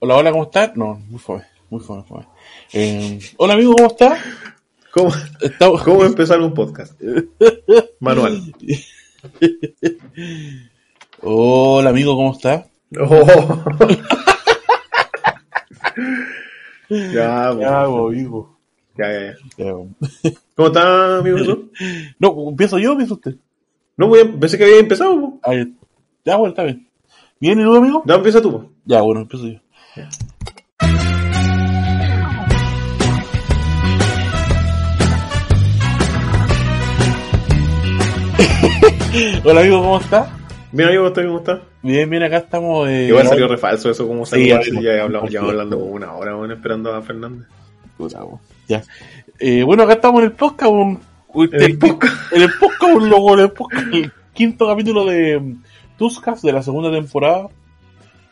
Hola, hola, ¿cómo estás? No, muy fome, muy fome, fome. Eh, hola, amigo, ¿cómo estás? ¿Cómo, Estamos- ¿Cómo empezar un podcast? Manual. Hola, amigo, ¿cómo estás? Oh. ya. Ya, amigo. ya. ¿Cómo está, amigo? No, ¿empiezo yo o empieza usted? No, voy a- pensé que había empezado. Ahí. Ya, bueno, está bien. ¿Bien y luego, amigo? Ya empieza tú. Ya, bueno, empiezo yo. Hola, amigo, ¿cómo estás? Bien, amigo, ¿usted cómo está? Bien, bien, acá estamos. Eh, Igual salió refalso eso, como Sí, salió. amigo. ya hablamos, ya hablando como una hora, bueno, esperando a Fernández. Ya. Eh, bueno, acá estamos en el podcast. Un, un- En el podcast. En el podcast, un logo, en el podcast, el quinto capítulo de mm, Tuscas de la segunda temporada.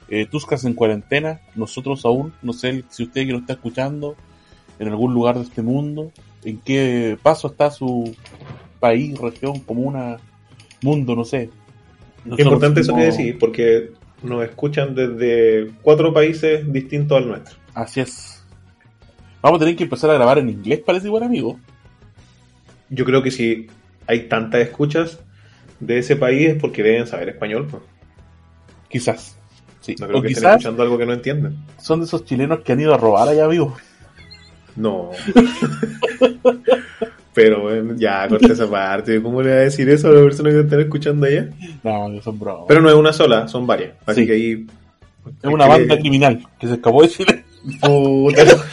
Eh, Tuscas en cuarentena. Nosotros aún, no sé si usted que lo está escuchando en algún lugar de este mundo, en qué paso está su país, región, comuna, mundo, no sé. Qué importante eso que decís, porque nos escuchan desde cuatro países distintos al nuestro. Así es. Vamos a tener que empezar a grabar en inglés, parece igual, amigo. Yo creo que si hay tantas escuchas de ese país es porque deben saber español. pues. Quizás. Sí. No creo o que estén escuchando algo que no entienden. son de esos chilenos que han ido a robar allá, amigo. No. Pero bueno, ya corté esa parte. ¿Cómo le va a decir eso a la persona que están escuchando allá? No, son bromas. Pero no es una sola, son varias. Así Sí. que ahí. es una banda criminal que se escapó de Chile. Puta.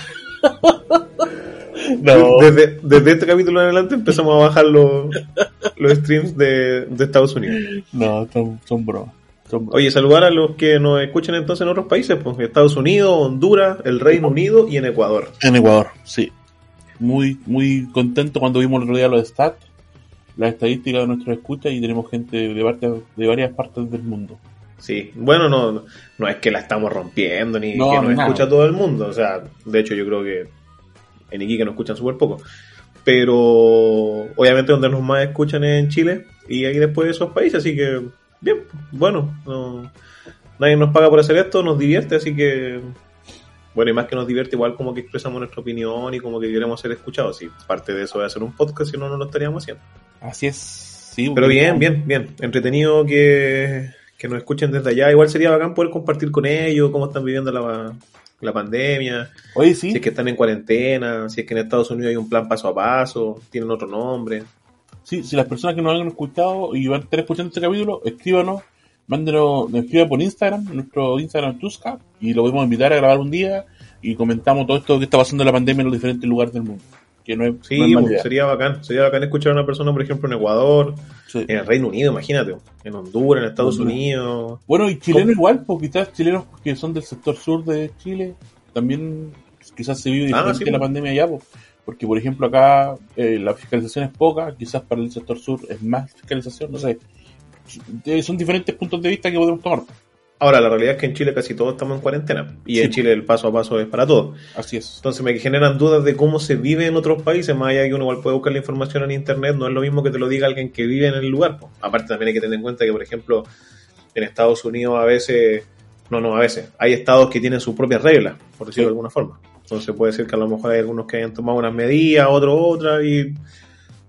No. Desde, desde este capítulo en adelante empezamos a bajar los, los streams de, de Estados Unidos. No, son, son bromas. Oye, saludar a los que nos escuchan entonces en otros países, pues Estados Unidos, Honduras, el Reino Unido y en Ecuador. En Ecuador, sí. Muy, muy contento cuando vimos el otro día los stats, las estadísticas de nuestros escuchas y tenemos gente de, parte- de varias partes del mundo. Sí, bueno, no, no, es que la estamos rompiendo ni No, que nos escucha todo el mundo. O sea, de hecho, yo creo que en Iquique nos escuchan súper poco. Pero obviamente donde nos más escuchan es en Chile y ahí después de esos países. Así que, bien, bueno, no- nadie nos paga por hacer esto, nos divierte. Así que, bueno, y más que nos divierte, igual como que expresamos nuestra opinión y como que queremos ser escuchados. Y parte de eso es hacer un podcast, si no, no lo estaríamos haciendo. Así es. Sí, Pero bien, bien, bien. Entretenido que, que nos escuchen desde allá. Igual sería bacán poder compartir con ellos cómo están viviendo la, la pandemia, Oye, sí. si es que están en cuarentena, si es que en Estados Unidos hay un plan paso a paso, tienen otro nombre. Sí, si las personas que nos han escuchado y van a estar escuchando este capítulo, escríbanos, mándenos, nos escriban por Instagram, nuestro Instagram Tusca, y lo podemos invitar a grabar un día y comentamos todo esto que está pasando en la pandemia en los diferentes lugares del mundo. Que no es, Sí, no es mala pues, sería bacán. Sería bacán escuchar a una persona, por ejemplo, en Ecuador, Sí. en el Reino Unido, imagínate, en Honduras, en Estados Honduras. Unidos. Bueno, y chilenos igual, porque quizás chilenos que son del sector sur de Chile, también quizás se vive Ah, diferente sí, la pues. pandemia allá, pues. Porque por ejemplo acá eh, la fiscalización es poca, quizás para el sector sur es más fiscalización, no sé. Eh, Son diferentes puntos de vista que podemos tomar. Ahora, la realidad es que en Chile casi todos estamos en cuarentena. Y Sí. en Chile el paso a paso es para todos. Así es. Entonces me generan dudas de cómo se vive en otros países, más allá de que uno igual puede buscar la información en internet, no es lo mismo que te lo diga alguien que vive en el lugar. po. Aparte también hay que tener en cuenta que, por ejemplo, en Estados Unidos a veces, no, no, a veces, hay estados que tienen sus propias reglas, por decirlo Sí. de alguna forma. Entonces puede ser que a lo mejor hay algunos que hayan tomado unas medidas, otros otras, y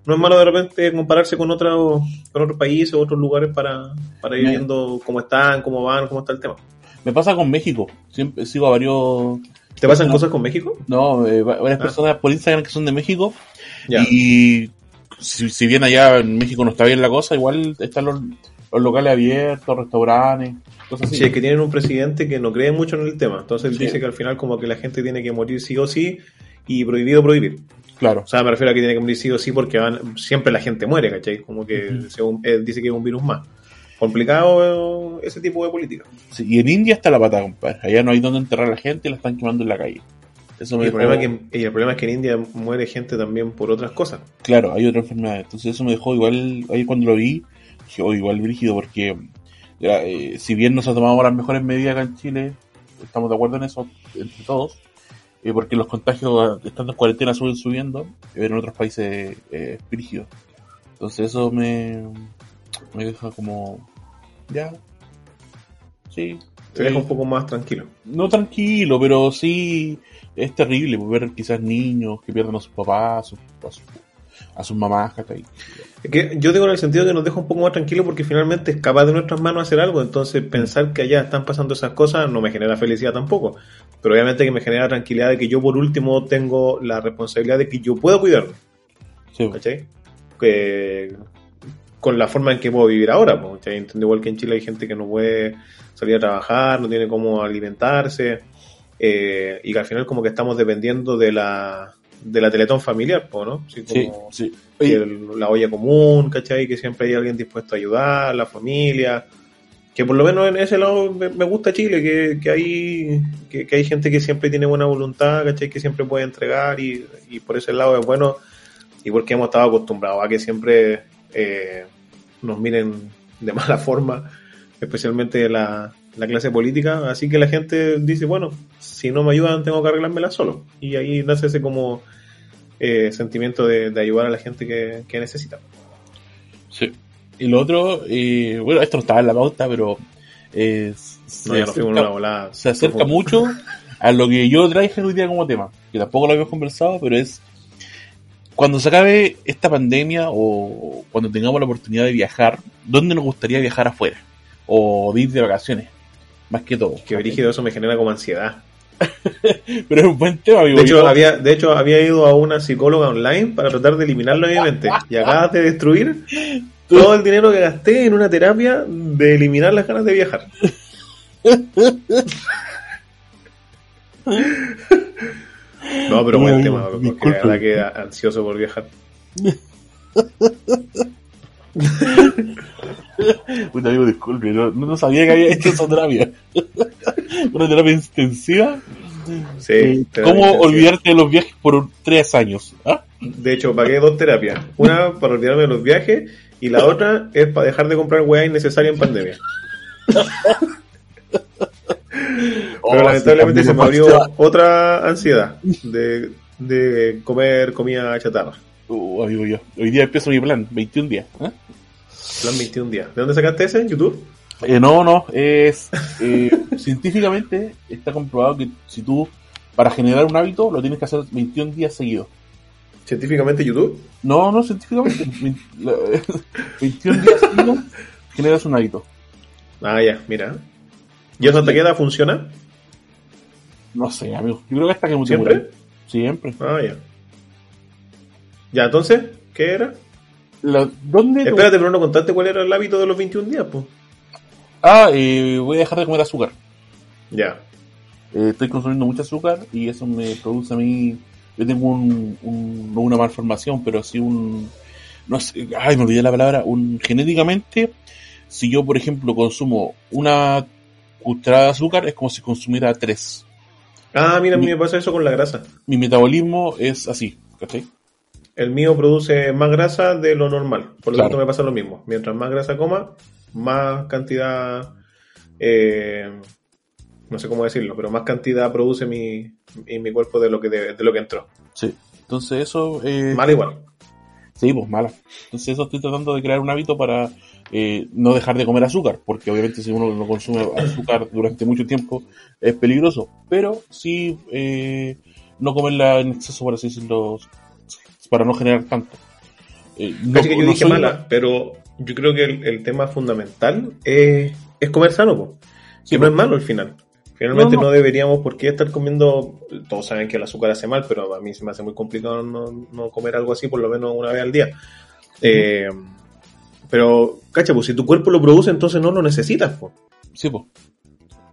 no es malo de repente compararse con otros con otros países, otros lugares para, para ir viendo cómo están, cómo van, cómo está el tema. Me pasa con México. Siempre sigo a varios. ¿Te pasan cosas con México? No, eh, va- varias Ah. personas por Instagram que son de México. Ya. Y si, si bien allá en México no está bien la cosa, igual están los, los locales abiertos, restaurantes, cosas así. Sí, es que tienen un presidente que no cree mucho en el tema. Entonces él Sí. dice que al final como que la gente tiene que morir sí o sí y prohibido prohibir. Claro. O sea, me refiero a que tiene que morir sí o sí porque van, siempre la gente muere, ¿cachai? Como que según, él dice que es un virus más. complicado ese tipo de política. Sí, y en India está la pata, compadre. Allá no hay donde enterrar a la gente y la están quemando en la calle. Eso Y me el, problema dejó- que, y el problema es que en India muere gente también por otras cosas. Claro, hay otra enfermedad. Entonces eso me dejó igual, ahí cuando lo vi, oh, igual brígido, porque ya, eh, si bien nos ha tomado las mejores medidas acá en Chile, estamos de acuerdo en eso, entre todos, eh, porque los contagios estando en cuarentena suben subiendo, pero en otros países eh, es brígido. Entonces eso me, me deja como, ya, sí. Te deja eh, un poco más tranquilo. no tranquilo, pero sí es terrible ver quizás niños que pierden a sus papás, a sus, a sus, a sus mamás, ¿cachai? Es que yo digo en el sentido que nos deja un poco más tranquilo porque finalmente es capaz de nuestras manos hacer algo. Entonces pensar que allá están pasando esas cosas no me genera felicidad tampoco. Pero obviamente que me genera tranquilidad de que yo por último tengo la responsabilidad de que yo puedo cuidarlo. Sí, ¿cachai? Que, con la forma en que puedo vivir ahora, pues, ¿cachai? Entiendo igual que en Chile hay gente que no puede salir a trabajar, no tiene cómo alimentarse, eh, y que al final como que estamos dependiendo de la, de la teletón familiar, pues, ¿no? Así sí, como sí. Oye, el- la olla común, ¿cachai? Que siempre hay alguien dispuesto a ayudar, la familia. Que por lo menos en ese lado me, me gusta Chile, que, que hay que, que hay gente que siempre tiene buena voluntad, ¿cachai? Que siempre puede entregar y, y por ese lado es bueno. Y porque hemos estado acostumbrados a que siempre eh, nos miren de mala forma, especialmente la, la clase política. Así que la gente dice, bueno, si no me ayudan tengo que arreglármela solo. Y ahí nace ese como eh, sentimiento de, de ayudar a la gente que, que necesita. sí. Y lo otro, eh, bueno, esto no estaba en la pauta, pero eh, se, No, acerca, una se acerca mucho a lo que yo traje hoy día como tema, que tampoco lo habíamos conversado, pero es cuando se acabe esta pandemia o cuando tengamos la oportunidad de viajar, ¿dónde nos gustaría viajar afuera? O de ir de vacaciones, más que todo. Que brígido eso me genera como ansiedad. Pero es un buen tema, amigo. De hecho, había, de hecho, había ido a una psicóloga online para tratar de eliminarlo de mi mente. Y acabas de destruir todo el dinero que gasté en una terapia de eliminar las ganas de viajar. No, pero buen tema, porque la disculpe. verdad que ansioso por viajar. Puta amigo, disculpe, no, no sabía que había hecho esa terapia. Una terapia intensiva. Sí, Eh, ¿Cómo intensiva. olvidarte de los viajes por tres años? ¿Ah? De hecho, pagué dos terapias. Una para olvidarme de los viajes y la otra es para dejar de comprar weá innecesaria en pandemia. Pero lamentablemente se me abrió otra ansiedad de, de comer comida chatarra. Uh, amigo, yo. Hoy día empiezo mi plan, 21 días. ¿ah? Plan 21 días. ¿De dónde sacaste ese? ¿En YouTube? Eh, no, no, es eh, científicamente está comprobado que si tú para generar un hábito lo tienes que hacer 21 días seguidos. ¿Científicamente YouTube? No, no científicamente. vein- la- 21 días seguidos generas un hábito. Ah, ya, mira. ¿Y eso hasta qué edad funciona? No sé, amigo. Yo creo que hasta que ¿Siempre? muera. Siempre. Ah, ya. Ya, entonces, ¿qué era? La- ¿Dónde? te- Espérate, pero no contaste cuál era el hábito de los 21 días, pues. Ah, eh, voy a dejar de comer azúcar. Ya. Eh, estoy consumiendo mucho azúcar y eso me produce a mí. Yo tengo un, un- no una malformación, pero sí un. No sé, ay, me olvidé la palabra. Un genéticamente, si yo, por ejemplo, consumo una cucharada de azúcar, es como si consumiera tres. Ah, mira, a mí me pasa eso con la grasa. Mi metabolismo es así, ¿cachai? El mío produce más grasa de lo normal. Por lo Claro. tanto, me pasa lo mismo. Mientras más grasa coma, más cantidad. eh, no sé cómo decirlo, pero más cantidad produce mi, mi, mi cuerpo de lo que de, de lo que entró. Sí. Entonces eso. Eh, Mal igual. Sí, pues mala. Entonces eso estoy tratando de crear un hábito para eh, no dejar de comer azúcar, porque obviamente si uno no consume azúcar durante mucho tiempo es peligroso, pero sí eh, no comerla en exceso, por así decirlo, para no generar tanto. Eh, no, Así que yo no dije mala, pero yo creo que el, el tema fundamental es, es comer sano, po. Sí, que no po. es malo al final. Finalmente No, no, no. deberíamos por qué estar comiendo, todos saben que el azúcar hace mal, pero a mí se me hace muy complicado no, comer algo así por lo menos una vez al día. Eh, pero, cacha, pues si tu cuerpo lo produce, entonces no lo necesitas, pues. Sí, pues.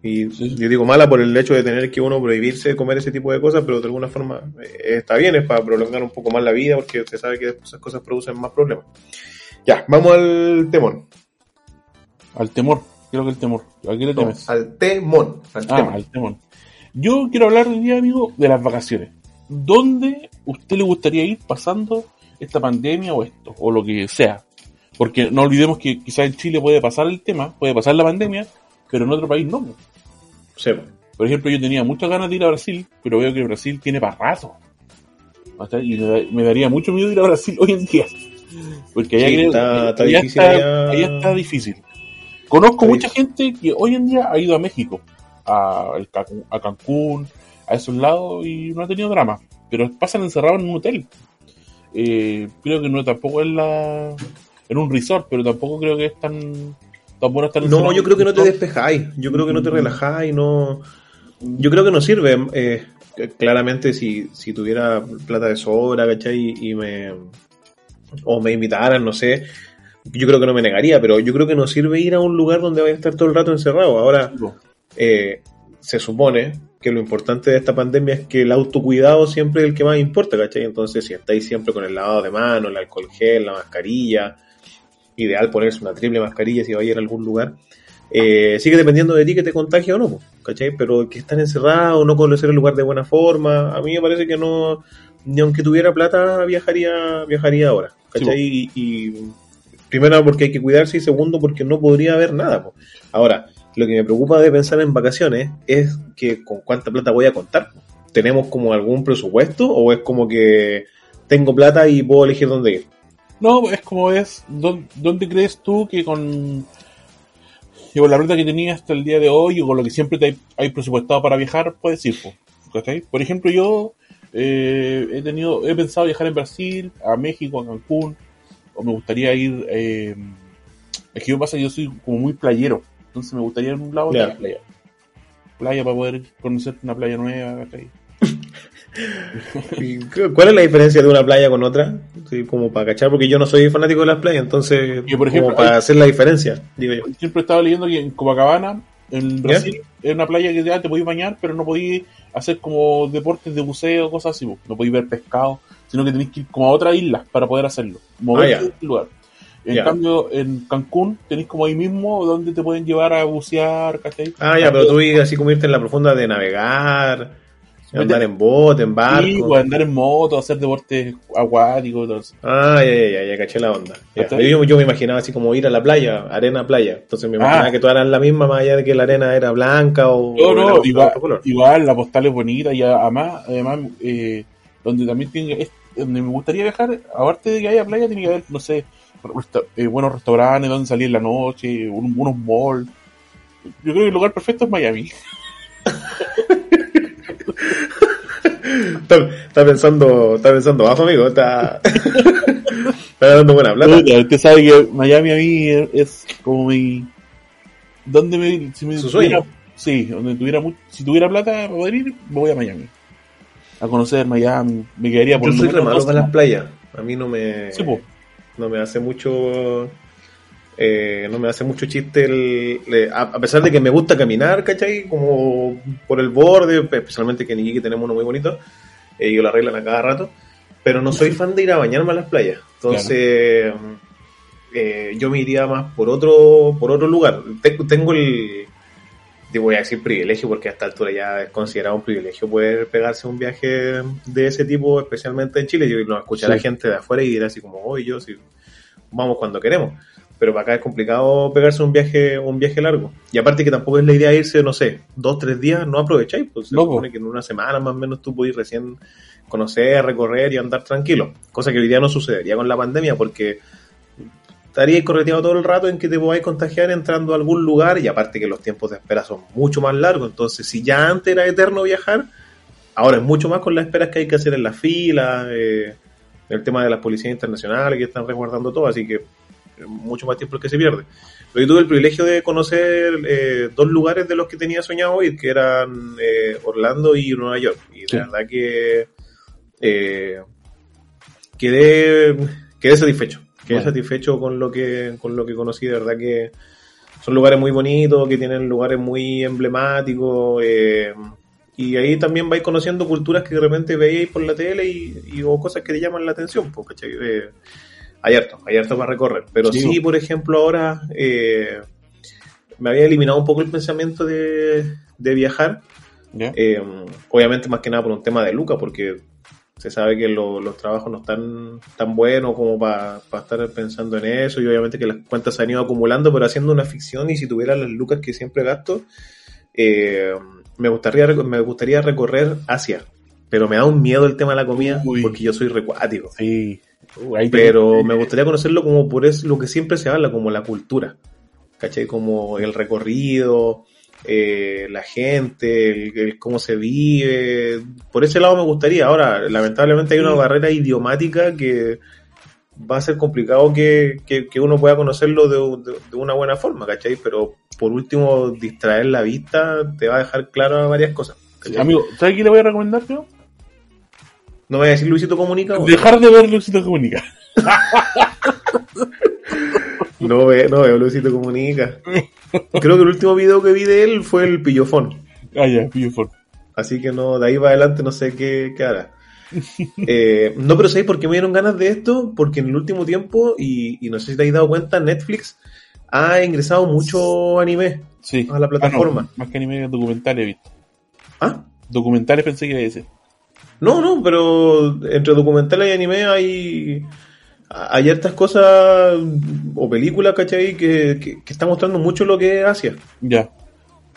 Y Sí, yo digo mala por el hecho de tener que uno prohibirse de comer ese tipo de cosas, pero de alguna forma eh, está bien, es para prolongar un poco más la vida, porque usted sabe que esas cosas producen más problemas. Ya, vamos al temón. Al temor, creo que el temor. ¿A qué le No, temes? al temón. Al Ah, temón. al temor. Yo quiero hablar hoy día, amigo, de las vacaciones. ¿Dónde usted le gustaría ir pasando esta pandemia o esto, o lo que sea? Porque no olvidemos que quizás en Chile puede pasar el tema, puede pasar la pandemia, pero en otro país no. Sí. Por ejemplo, yo tenía muchas ganas de ir a Brasil, pero veo que Brasil tiene parrazo. Y me, da- me daría mucho miedo ir a Brasil hoy en día. Porque allá, Sí, creo- está- está allá difícil está- allá. allá está difícil. Conozco mucha gente que hoy en día ha ido a México, a, a Cancún, a esos lados y no ha tenido drama. Pero pasan encerrados en un hotel. Eh, creo que no tampoco es la en un resort, pero tampoco creo que es tan, tan bueno estar No, yo creo que no te despejáis, yo creo que no te relajáis, no... Yo creo que no sirve. eh, claramente si, si tuviera plata de sobra, ¿cachai? Y me... O me invitaran, no sé. Yo creo que no me negaría, pero yo creo que no sirve ir a un lugar donde vaya a estar todo el rato encerrado. Ahora, eh, se supone que lo importante de esta pandemia es que el autocuidado siempre es el que más importa, ¿cachai? Entonces, si estáis siempre con el lavado de manos, el alcohol gel, la mascarilla, ideal ponerse una triple mascarilla si vais a ir a algún lugar, eh, sigue dependiendo de ti que te contagie o no, ¿cachai? Pero que estar encerrado, no conocer el lugar de buena forma, a mí me parece que no, ni aunque tuviera plata, viajaría, viajaría ahora, ¿cachai? y, y primero porque hay que cuidarse y segundo porque no podría haber nada, po. Ahora, lo que me preocupa de pensar en vacaciones es que con cuánta plata voy a contar. ¿Tenemos como algún presupuesto o es como que tengo plata y puedo elegir dónde ir? No, es como es. ¿Dó- ¿Dónde crees tú que con, que con la ruta que tenías hasta el día de hoy o con lo que siempre te hay, hay presupuestado para viajar, puedes ir? Por ejemplo, yo eh, he tenido, he pensado viajar en Brasil, a México, a Cancún, o me gustaría ir. Eh, es que yo pasa yo soy como muy playero, entonces me gustaría ir a un lado de la playa. Playa para poder conocer una playa nueva, ¿cachai? ¿Y cu- ¿Cuál es la diferencia de una playa con otra? Sí, como para cachar, porque yo no soy fanático de las playas, entonces, Y, por ejemplo, como para hay- hacer la diferencia, digo yo. siempre estaba leyendo que en Copacabana, en Brasil, es una playa que ya te podías bañar, pero no podías hacer como deportes de buceo, cosas así. No podías ver pescado, sino que tenías que ir como a otra isla para poder hacerlo. Moverte Ah, de ese lugar. En cambio, en Cancún tenéis como ahí mismo donde te pueden llevar a bucear, ¿cachai? Ah, ya, pero tú ibas así como irte en la profunda de navegar, andar en bote, en barco. Sí, pues, andar en moto, hacer deportes acuáticos, todo eso. Ah, ya, ya, ya, ya caché la onda. Yo, yo me imaginaba así como ir a la playa, arena playa. Entonces me imaginaba Ah. que todas eran la misma, más allá de que la arena era blanca o, No, no, igual, otro color. igual la postal es bonita y además, además eh, donde también tiene, donde me gustaría viajar, aparte de que haya playa, tiene que haber, no sé, resta- eh, buenos restaurantes donde salir en la noche, un- unos malls. Yo creo que el lugar perfecto es Miami. Está, está pensando, está pensando bajo, amigo. Está, está dando buena plata. Usted sabe que Miami a mí es, como mi... ¿Dónde me, si me Su tuviera- sueño. Sí, donde tuviera mu- si tuviera plata para poder ir, me voy a Miami. A conocer Miami, me quedaría por Yo soy re menos malo dos para las playas. A mí no me, Sí, no me hace mucho. eh, no me hace mucho chiste el, le- a, a pesar de que me gusta caminar, ¿cachai? Como por el borde, especialmente que en Iquique tenemos uno muy bonito, eh, y lo arreglan a cada rato, pero no soy fan de ir a bañarme a las playas. Entonces, eh, yo me iría más por otro, por otro lugar. Tengo, el, te voy a decir privilegio, porque a esta altura ya es considerado un privilegio poder pegarse un viaje de ese tipo, especialmente en Chile. Yo no escuchar a Sí. gente de afuera y dirá así como, hoy yo, sí, vamos cuando queremos. Pero para acá es complicado pegarse un viaje, un viaje largo. Y aparte que tampoco es la idea irse, no sé, dos, tres días, no aprovecháis. Pues se No, supone que en una semana más o menos tú podés recién conocer, recorrer y andar tranquilo. Cosa que hoy día no sucedería con la pandemia porque estaríais correteado todo el rato en que te podáis contagiar entrando a algún lugar y aparte que los tiempos de espera son mucho más largos. Entonces, si ya antes era eterno viajar, ahora es mucho más con las esperas que hay que hacer en la fila, eh, el tema de las policías internacionales que están resguardando todo, así que mucho más tiempo el que se pierde. Pero yo tuve el privilegio de conocer eh, dos lugares de los que tenía soñado ir, que eran eh, Orlando y Nueva York. Y de Sí. verdad que eh, quedé, quedé satisfecho. Quedé Bueno. satisfecho con lo que con lo que conocí, de verdad que son lugares muy bonitos, que tienen lugares muy emblemáticos, eh, y ahí también vais conociendo culturas que de repente veis por la tele y, y- o cosas que te llaman la atención. Eh, hay harto, hay harto para recorrer. Pero Sí, por ejemplo, ahora eh, me había eliminado un poco el pensamiento de, de viajar. Eh, obviamente más que nada por un tema de Luca, porque se sabe que lo- los trabajos no están tan buenos como para estar pensando en eso y obviamente que las cuentas se han ido acumulando, pero haciendo una ficción y si tuviera las lucas que siempre gasto, eh, me, gustaría, me gustaría recorrer Asia. Pero me da un miedo el tema de la comida Uy. porque yo soy recuático. Sí. Uh, te- Pero me gustaría conocerlo como por eso lo que siempre se habla, como la cultura. ¿Cachai? Como el recorrido, eh, la gente, el, el cómo se vive. Por ese lado me gustaría. Ahora, lamentablemente hay una Sí. barrera idiomática que va a ser complicado que, que- que uno pueda conocerlo de, de- de una buena forma, ¿cachai? Pero por último, distraer la vista te va a dejar claro varias cosas. ¿cachai? Amigo, ¿sabes qué le voy a recomendar yo? ¿No me voy a decir Luisito Comunica? o- Dejar de ver Luisito Comunica. No, ve, no veo Luisito Comunica. Creo que el último video que vi de él fue el pillofón. Ah, ya, Billboard. Así que no, de ahí va adelante no sé qué, qué hará. Eh, no, pero ¿sabéis por qué me dieron ganas de esto? Porque en el último tiempo, y, y no sé si te habéis dado cuenta, Netflix ha ingresado mucho anime Sí. a la plataforma. Ah, no, más que anime, documentales he visto. ¿Ah? Documentales pensé que iba a decir. No, no, pero entre documentales y anime hay, hay hartas cosas o películas, ¿cachai? Que, que, que están mostrando mucho lo que es Asia. Ya.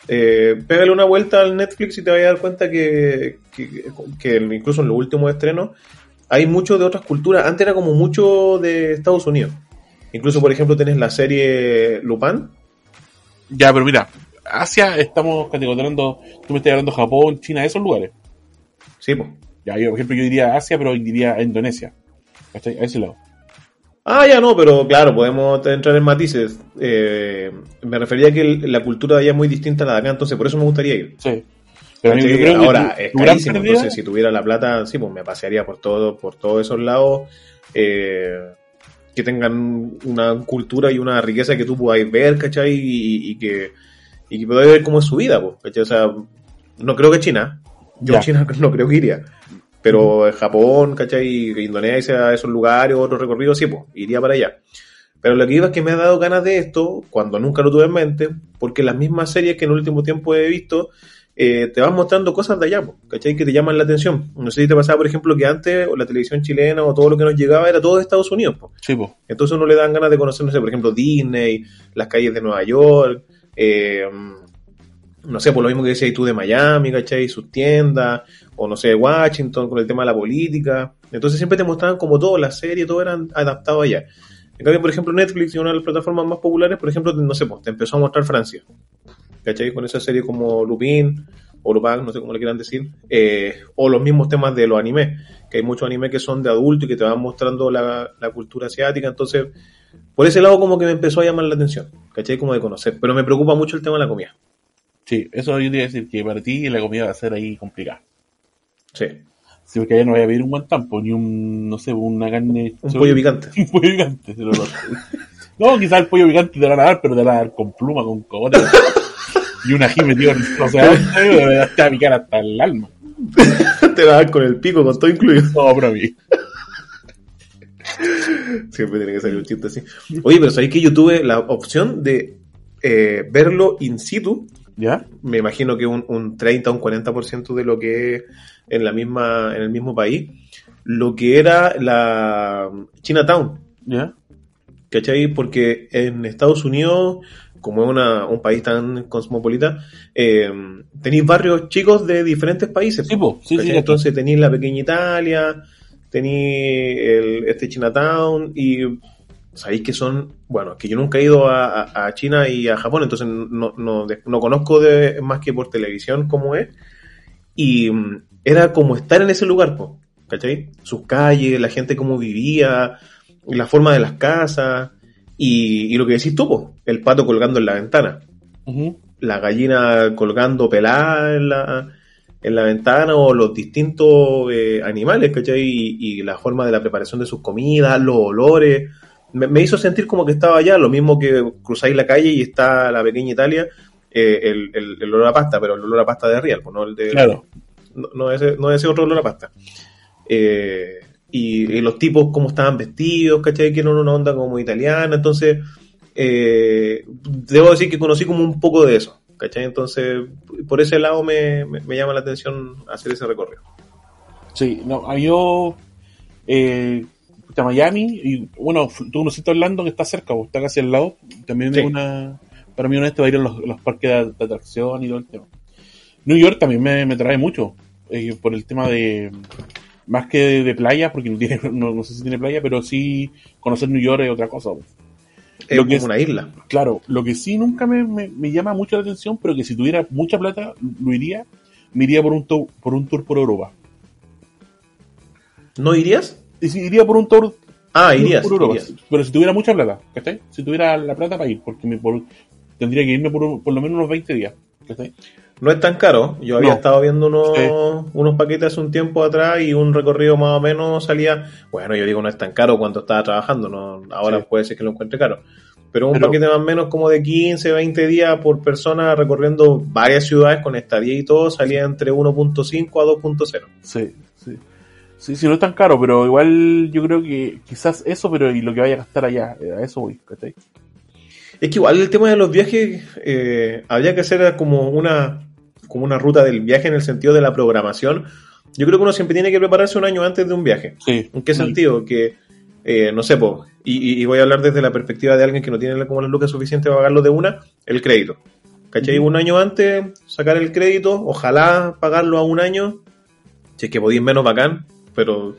Eh, pégale una vuelta al Netflix y te vas a dar cuenta que, que, que incluso en los últimos estrenos hay mucho de otras culturas. Antes era como mucho de Estados Unidos. Incluso, por ejemplo, tenés la serie Lupin. Ya, pero mira, Asia estamos categorizando, tú me estás hablando Japón, China, esos lugares. Sí, pues. Ya, yo, por ejemplo, yo diría Asia, pero diría Indonesia. ¿Cachai? A ese lado. Ah, ya no, pero claro, podemos entrar en matices. Eh, me refería a que el- la cultura de allá es muy distinta a la de acá, entonces por eso me gustaría ir. Sí. Pero yo creo que Ahora, tu- es carísimo, pérdida- entonces si tuviera la plata, sí, pues me pasearía por todo, por todos esos lados, eh, que tengan una cultura y una riqueza que tú podáis ver, ¿cachai? Y, y que, y que podáis ver cómo es su vida, pues, ¿cachai? O sea, no creo que China, yo Ya. China no creo que iría, pero Japón, ¿cachai? Indonesia, esos lugares, otros recorridos, sí, pues, iría para allá. Pero lo que iba es que me ha dado ganas de esto, cuando nunca lo tuve en mente, porque las mismas series que en el último tiempo he visto, eh, te van mostrando cosas de allá, po, ¿cachai? Que te llaman la atención. No sé si te pasaba, por ejemplo, que antes la televisión chilena o todo lo que nos llegaba era todo de Estados Unidos, po. Sí, po. Entonces uno le dan ganas de conocer, no sé, por ejemplo, Disney, las calles de Nueva York, eh, no sé, por lo mismo que decías tú de Miami, ¿cachai? Sus tiendas, o no sé, Washington, con el tema de la política. Entonces siempre te mostraban como todo, la serie, todo eran adaptado allá. En cambio, por ejemplo, Netflix una de las plataformas más populares, por ejemplo, no sé, pues te empezó a mostrar Francia. ¿Cachai? Con esa serie como Lupin, o Lupin, no sé cómo le quieran decir, eh, o los mismos temas de los animes, que hay muchos animes que son de adultos y que te van mostrando la, la cultura asiática, entonces, por ese lado como que me empezó a llamar la atención, ¿cachai? Como de conocer, pero me preocupa mucho el tema de la comida. Sí, eso yo te iba a decir que para ti la comida va a ser ahí complicada. Sí, Sí, porque allá no voy a pedir un guantán, pues, ni un, no sé, una carne. un pollo picante. Un pollo picante. se lo no, quizás el pollo picante te lo van a dar, pero te lo van a dar con pluma, con cogote. y un ají metido en no sé dónde, te va a picar hasta el alma. te va a dar con el pico, con todo incluido. No, pero a mí. Siempre tiene que salir un chiste así. Oye, pero ¿sabéis que yo tuve la opción de eh, verlo in situ? ¿Ya? Me imagino que un, un 30 o un 40% de lo que es en la misma, en el mismo país, lo que era la Chinatown, ¿Ya? ¿cachai? Porque en Estados Unidos, como es una, un país tan cosmopolita, eh, tenéis barrios chicos de diferentes países. Sí, po, sí, sí, Entonces tenéis la pequeña Italia, tenéis este Chinatown y sabéis que son, bueno, que yo nunca he ido a, a- a China y a Japón, entonces no, no, no conozco de, más que por televisión cómo es. Y mm, era como estar en ese lugar, po, ¿cachai? Sus calles, la gente cómo vivía, la forma de las casas y, y lo que decís tú, po, el pato colgando en la ventana la gallina colgando pelada en la, en la ventana o los distintos eh, animales, ¿cachai? Y, y la forma de la preparación de sus comidas, los olores. Me, me hizo sentir como que estaba allá, lo mismo que cruzáis la calle y está la pequeña Italia, eh, el, el- el olor a pasta, pero el olor a pasta de Real, pues no el de, Claro. no, no ese, no ese otro olor a pasta. Eh, y, y los tipos cómo estaban vestidos, ¿cachai? Que eran una onda como italiana, entonces eh, debo decir que conocí como un poco de eso. ¿Cachai? Entonces, por ese lado me, me, me llama la atención hacer ese recorrido. Sí, no, yo eh, a Miami y bueno, tú conociste Orlando que está cerca, vos, está casi al lado. También Sí. es una, para mí honesta va a ir a los, los parques de, de atracción y todo el tema. New York también me, me trae mucho eh, por el tema de más que de, de playa, porque no, tiene, no, no sé si tiene playa, pero sí conocer New York es otra cosa. Es Lo que como es- una isla. Claro, lo que sí nunca me, me- me llama mucho la atención, pero que si tuviera mucha plata, lo iría, me iría por un, tour, por un tour por Europa. ¿No irías? Iría por un tour Ah, irías. por Europa, irías. pero si tuviera mucha plata, ¿cachai? Si tuviera la plata para ir, porque me, por- tendría que irme por, por lo menos unos 20 días, ¿cachai? No es tan caro. Yo había No. estado viendo unos, Sí. unos paquetes hace un tiempo atrás y un recorrido más o menos salía. Bueno, yo digo no es tan caro cuando estaba trabajando. no Ahora Sí. puede ser que lo encuentre caro. Pero un Pero- paquete más o menos como de 15, 20 días por persona recorriendo varias ciudades con estadía y todo salía entre 1.5 a 2.0. Sí, sí. Sí, sí, no es tan caro, pero igual yo creo que quizás eso, pero y lo que vaya a gastar allá, eh, a eso voy, ¿cachai? Es que igual el tema de los viajes eh, habría que hacer como una, como una ruta del viaje en el sentido de la programación. Yo creo que uno siempre tiene que prepararse un año antes de un viaje. Sí. ¿En qué Sí. sentido? Que, eh, no sé, po, y, y voy a hablar desde la perspectiva de alguien que no tiene como las lucas suficientes para pagarlo de una, el crédito. ¿Cachai? Un año antes, sacar el crédito, ojalá pagarlo a un año, si es que podéis menos bacán, pero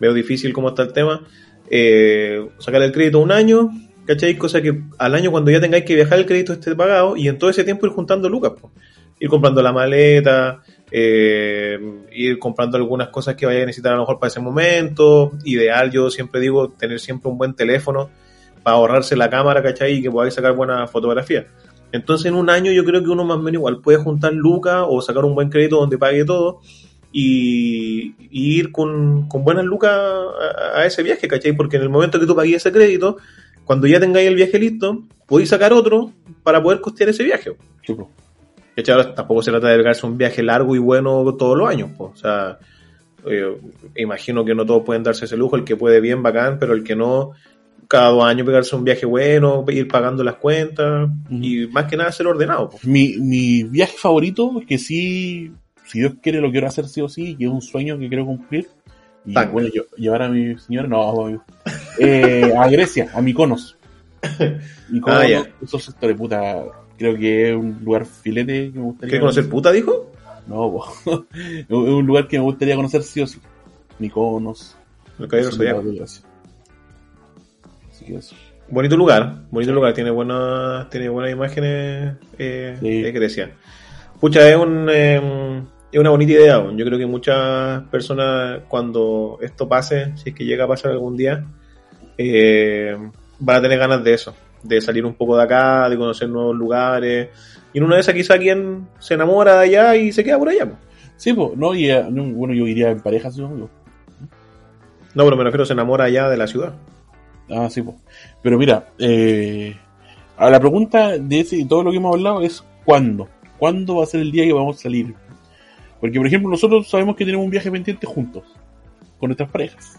veo difícil cómo está el tema. Eh, sacar el crédito un año, ¿cachai? Cosa que al año cuando ya tengáis que viajar el crédito esté pagado y en todo ese tiempo ir juntando lucas, ir comprando la maleta, eh, ir comprando algunas cosas que vaya a necesitar a lo mejor para ese momento. Ideal, yo siempre digo, tener siempre un buen teléfono para ahorrarse la cámara, ¿cachai? Y que podáis sacar buenas fotografías. Entonces en un año yo creo que uno más o menos igual puede juntar lucas o sacar un buen crédito donde pague todo y, y ir con, con buenas lucas a, a ese viaje, ¿cachai? Porque en el momento que tú pagues ese crédito, cuando ya tengáis el viaje listo, podéis sacar otro para poder costear ese viaje. Ahora tampoco se trata de pegarse un viaje largo y bueno todos los años. po. O sea, eh, imagino que no todos pueden darse ese lujo. El que puede bien, bacán, pero el que no, cada dos años pegarse un viaje bueno, ir pagando las cuentas y más que nada ser ordenado. Mi, mi viaje favorito, que sí, si Dios quiere, lo quiero hacer sí o sí, que es un sueño que quiero cumplir. Y Tango. bueno, yo, llevar a mi señora, no, eh, a Grecia, a Mykonos. Mykonos, Ah, ya. esos sectores, puta, creo que es un lugar filete que me gustaría ¿Quieres conocer puta, dijo? No, po. es un lugar que me gustaría conocer sí o sí. Mykonos. De Grecia. Así que eso. Bonito lugar, bonito lugar, tiene buenas, tiene buenas imágenes eh, Sí. de Grecia. Pucha, es un eh, es una bonita idea. Yo creo que muchas personas cuando esto pase, si es que llega a pasar algún día, eh, van a tener ganas de eso, de salir un poco de acá, de conocer nuevos lugares. Y en una de esas quizá quien se enamora de allá y se queda por allá. Sí, pues, no, y, eh, no, bueno, yo iría en pareja, obvio. No, pero me refiero se enamora allá de la ciudad. Ah, sí, pues. Pero mira, eh, a la pregunta de ese todo lo que hemos hablado es ¿cuándo? ¿Cuándo va a ser el día que vamos a salir? Porque, por ejemplo, nosotros sabemos que tenemos un viaje pendiente juntos, con nuestras parejas.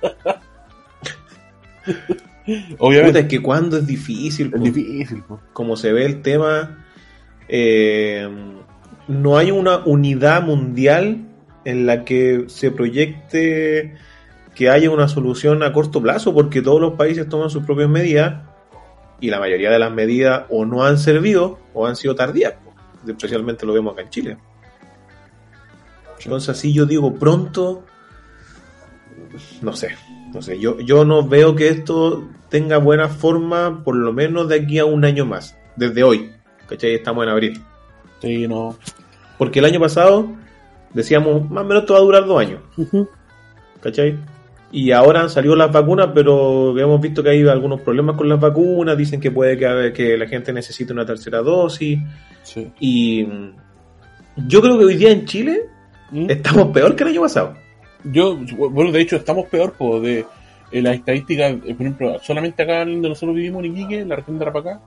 Puta, Obviamente, es que cuando es difícil. es po. difícil, como se ve el tema, eh, no hay una unidad mundial en la que se proyecte que haya una solución a corto plazo, porque todos los países toman sus propias medidas y la mayoría de las medidas o no han servido o han sido tardías, po. especialmente lo vemos acá en Chile. Entonces así yo digo pronto, no sé, no sé, yo, yo no veo que esto tenga buena forma por lo menos de aquí a un año más, desde hoy, ¿cachai? Estamos en abril. Sí, no. Porque el año pasado decíamos, más o menos esto va a durar dos años, ¿cachai? Y ahora han salido las vacunas, pero hemos visto que hay algunos problemas con las vacunas, dicen que puede que, que la gente necesite una tercera dosis, Sí. y yo creo que hoy día en Chile ¿Mm? estamos peor que el año pasado. Yo, bueno, de hecho, estamos peor po, de eh, las estadísticas, eh, por ejemplo, solamente acá donde nosotros vivimos en Iquique, en la región de Arapacá,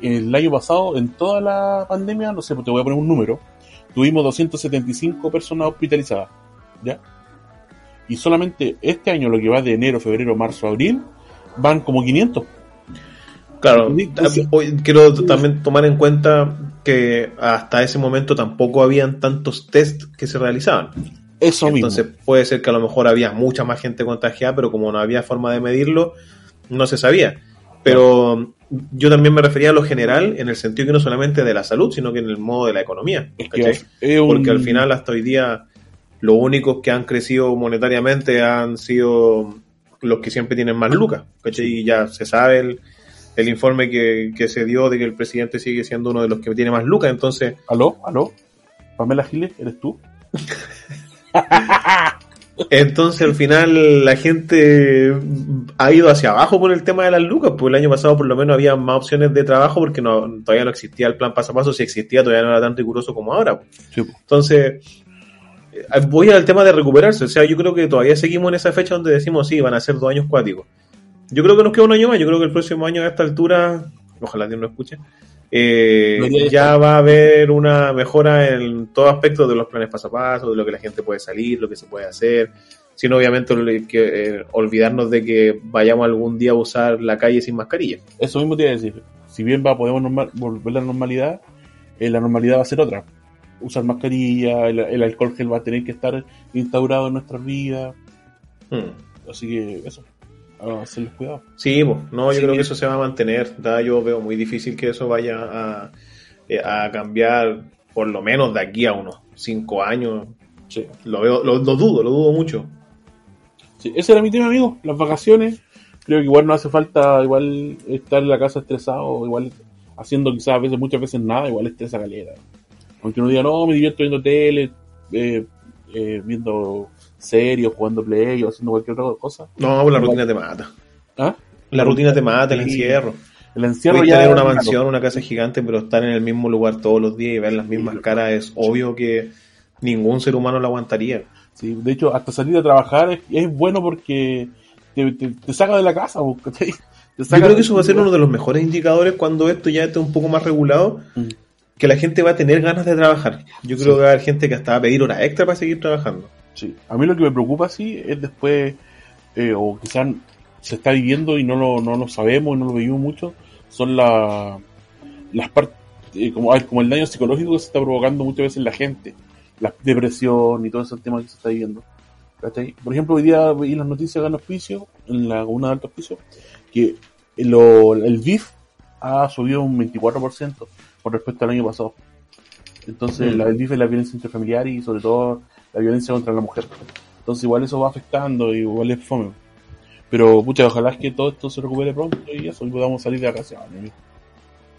el año pasado, en toda la pandemia, no sé, pues te voy a poner un número, tuvimos 275 personas hospitalizadas, ¿ya? Y solamente este año, lo que va de enero, febrero, marzo, abril, van como 500. Claro, hoy quiero también tomar en cuenta que hasta ese momento tampoco habían tantos test que se realizaban. Eso mismo. Entonces puede ser que a lo mejor había mucha más gente contagiada, pero como no había forma de medirlo, no se sabía. Pero yo también me refería a lo general, en el sentido que no solamente de la salud, sino que en el modo de la economía. Es Porque al final, hasta hoy día, los únicos que han crecido monetariamente han sido los que siempre tienen más lucas. ¿cachai? Y ya se sabe el, el informe que, que se dio de que el presidente sigue siendo uno de los que tiene más lucas. Entonces, ¿Aló? ¿Aló? Pamela Giles, ¿eres tú? entonces al final la gente ha ido hacia abajo por el tema de las lucas. Pues el año pasado por lo menos había más opciones de trabajo porque no, todavía no existía el plan paso a paso. Si existía, todavía no era tan riguroso como ahora. Sí, po. Entonces, eh, voy al tema de recuperarse. O sea, yo creo que todavía seguimos en esa fecha donde decimos, sí, van a ser dos años cuáticos. Yo creo que nos queda un año más. Yo creo que el próximo año a esta altura, ojalá Dios no escuche, eh, ya va a haber una mejora en todo aspecto de los planes paso a paso, de lo que la gente puede salir, lo que se puede hacer. Sin obviamente que, eh, olvidarnos de que vayamos algún día a usar la calle sin mascarilla. Eso mismo te iba a decir. Si bien va, podemos normal- volver a la normalidad, eh, la normalidad va a ser otra. Usar mascarilla, el, el alcohol gel va a tener que estar instaurado en nuestras vidas. Hmm. Así que eso, a hacerles cuidado. Sí, no, yo Sí. creo que eso se va a mantener. ¿verdad? Yo veo muy difícil que eso vaya a, eh, a cambiar, por lo menos de aquí a unos cinco años. Sí. Lo veo, lo, lo dudo, lo dudo mucho. Sí, ese era mi tema, amigo. Las vacaciones. Creo que igual no hace falta igual estar en la casa estresado, igual haciendo quizás a veces, muchas veces nada, igual estresa calera. Aunque uno diga, no, me divierto viendo tele, eh, eh, viendo series, jugando play o haciendo cualquier otra cosa. No, pues la rutina te mata. ¿Ah? La rutina te mata, el Sí. encierro. El encierro Puedes ya tener una mansión, una casa gigante, pero estar en el mismo lugar todos los días y ver las mismas caras es obvio que ningún ser humano lo aguantaría. Sí, de hecho, hasta salir a trabajar es, es bueno porque te, te- te saca de la casa. Te Yo creo que eso va a ser uno de los mejores indicadores cuando esto ya esté un poco más regulado, Mm. que la gente va a tener ganas de trabajar. Yo creo que va a haber gente que hasta va a pedir horas extra para seguir trabajando. Sí. A mí lo que me preocupa, sí, es después, eh, o quizás se está viviendo y no lo, no lo sabemos y no lo vivimos mucho, son la, las partes, como, a ver, como el daño psicológico que se está provocando muchas veces en la gente, la depresión y todos esos temas que se está viviendo. ¿Cachai? Por ejemplo, hoy día vi las noticias de Alto Hospicio, en la comuna de Alto Hospicio, que lo- el BIF ha subido un 24% con respecto al año pasado. Entonces, Mm. la, el BIF es la violencia intrafamiliar y sobre todo la violencia contra la mujer. Entonces, igual eso va afectando y igual es fome. Pero, pucha, ojalá es que todo esto se recupere pronto y eso, y podamos salir de vacaciones.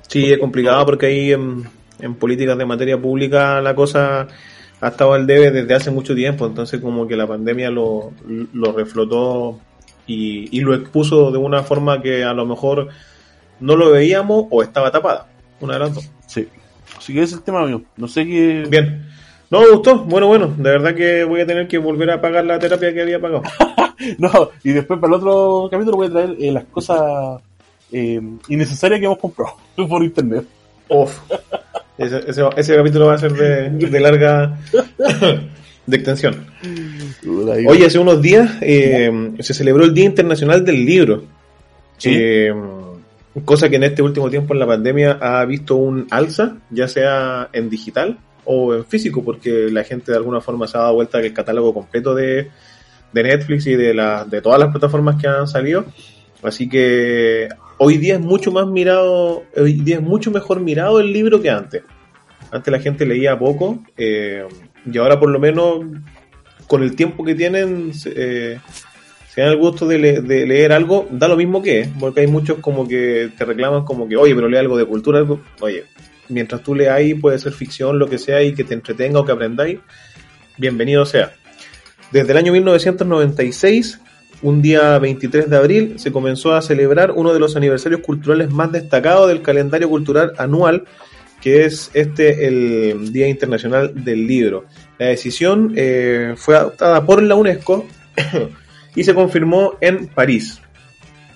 Sí, es complicado porque ahí en, en políticas de materia pública la cosa ha estado al debe desde hace mucho tiempo, entonces como que la pandemia lo, lo reflotó y, y lo expuso de una forma que a lo mejor no lo veíamos o estaba tapada, una de las dos. Sí. Así que ese es el tema, amigo. No sé qué. Bien. No me gustó, bueno, bueno, de verdad que voy a tener que volver a pagar la terapia que había pagado. No, y después para el otro capítulo voy a traer eh, las cosas eh, innecesarias que hemos comprado por internet. Uf. Ese, ese, ese capítulo va a ser de, de larga de extensión. Oye, hace unos días eh, se celebró el Día Internacional del Libro. Sí. Cosa que en este último tiempo en la pandemia ha visto un alza, ya sea en digital o en físico, porque la gente de alguna forma se ha dado vuelta que el catálogo completo de, de Netflix y de, de todas las plataformas que han salido. Así que hoy día es mucho más mirado, hoy día es mucho mejor mirado el libro que antes. Antes la gente leía poco eh, y ahora por lo menos con el tiempo que tienen eh, se dan el gusto de, de leer algo, da lo mismo que es, porque hay muchos como que te reclaman como que, oye, pero lee algo de cultura, oye, mientras tú leáis puede ser ficción, lo que sea, y que te entretenga o que aprendáis, bienvenido sea. Desde el año 1996, un día 23 de abril, se comenzó a celebrar uno de los aniversarios culturales más destacados del calendario cultural anual, que es este el Día Internacional del Libro. La decisión eh, fue adoptada por la UNESCO y se confirmó en París.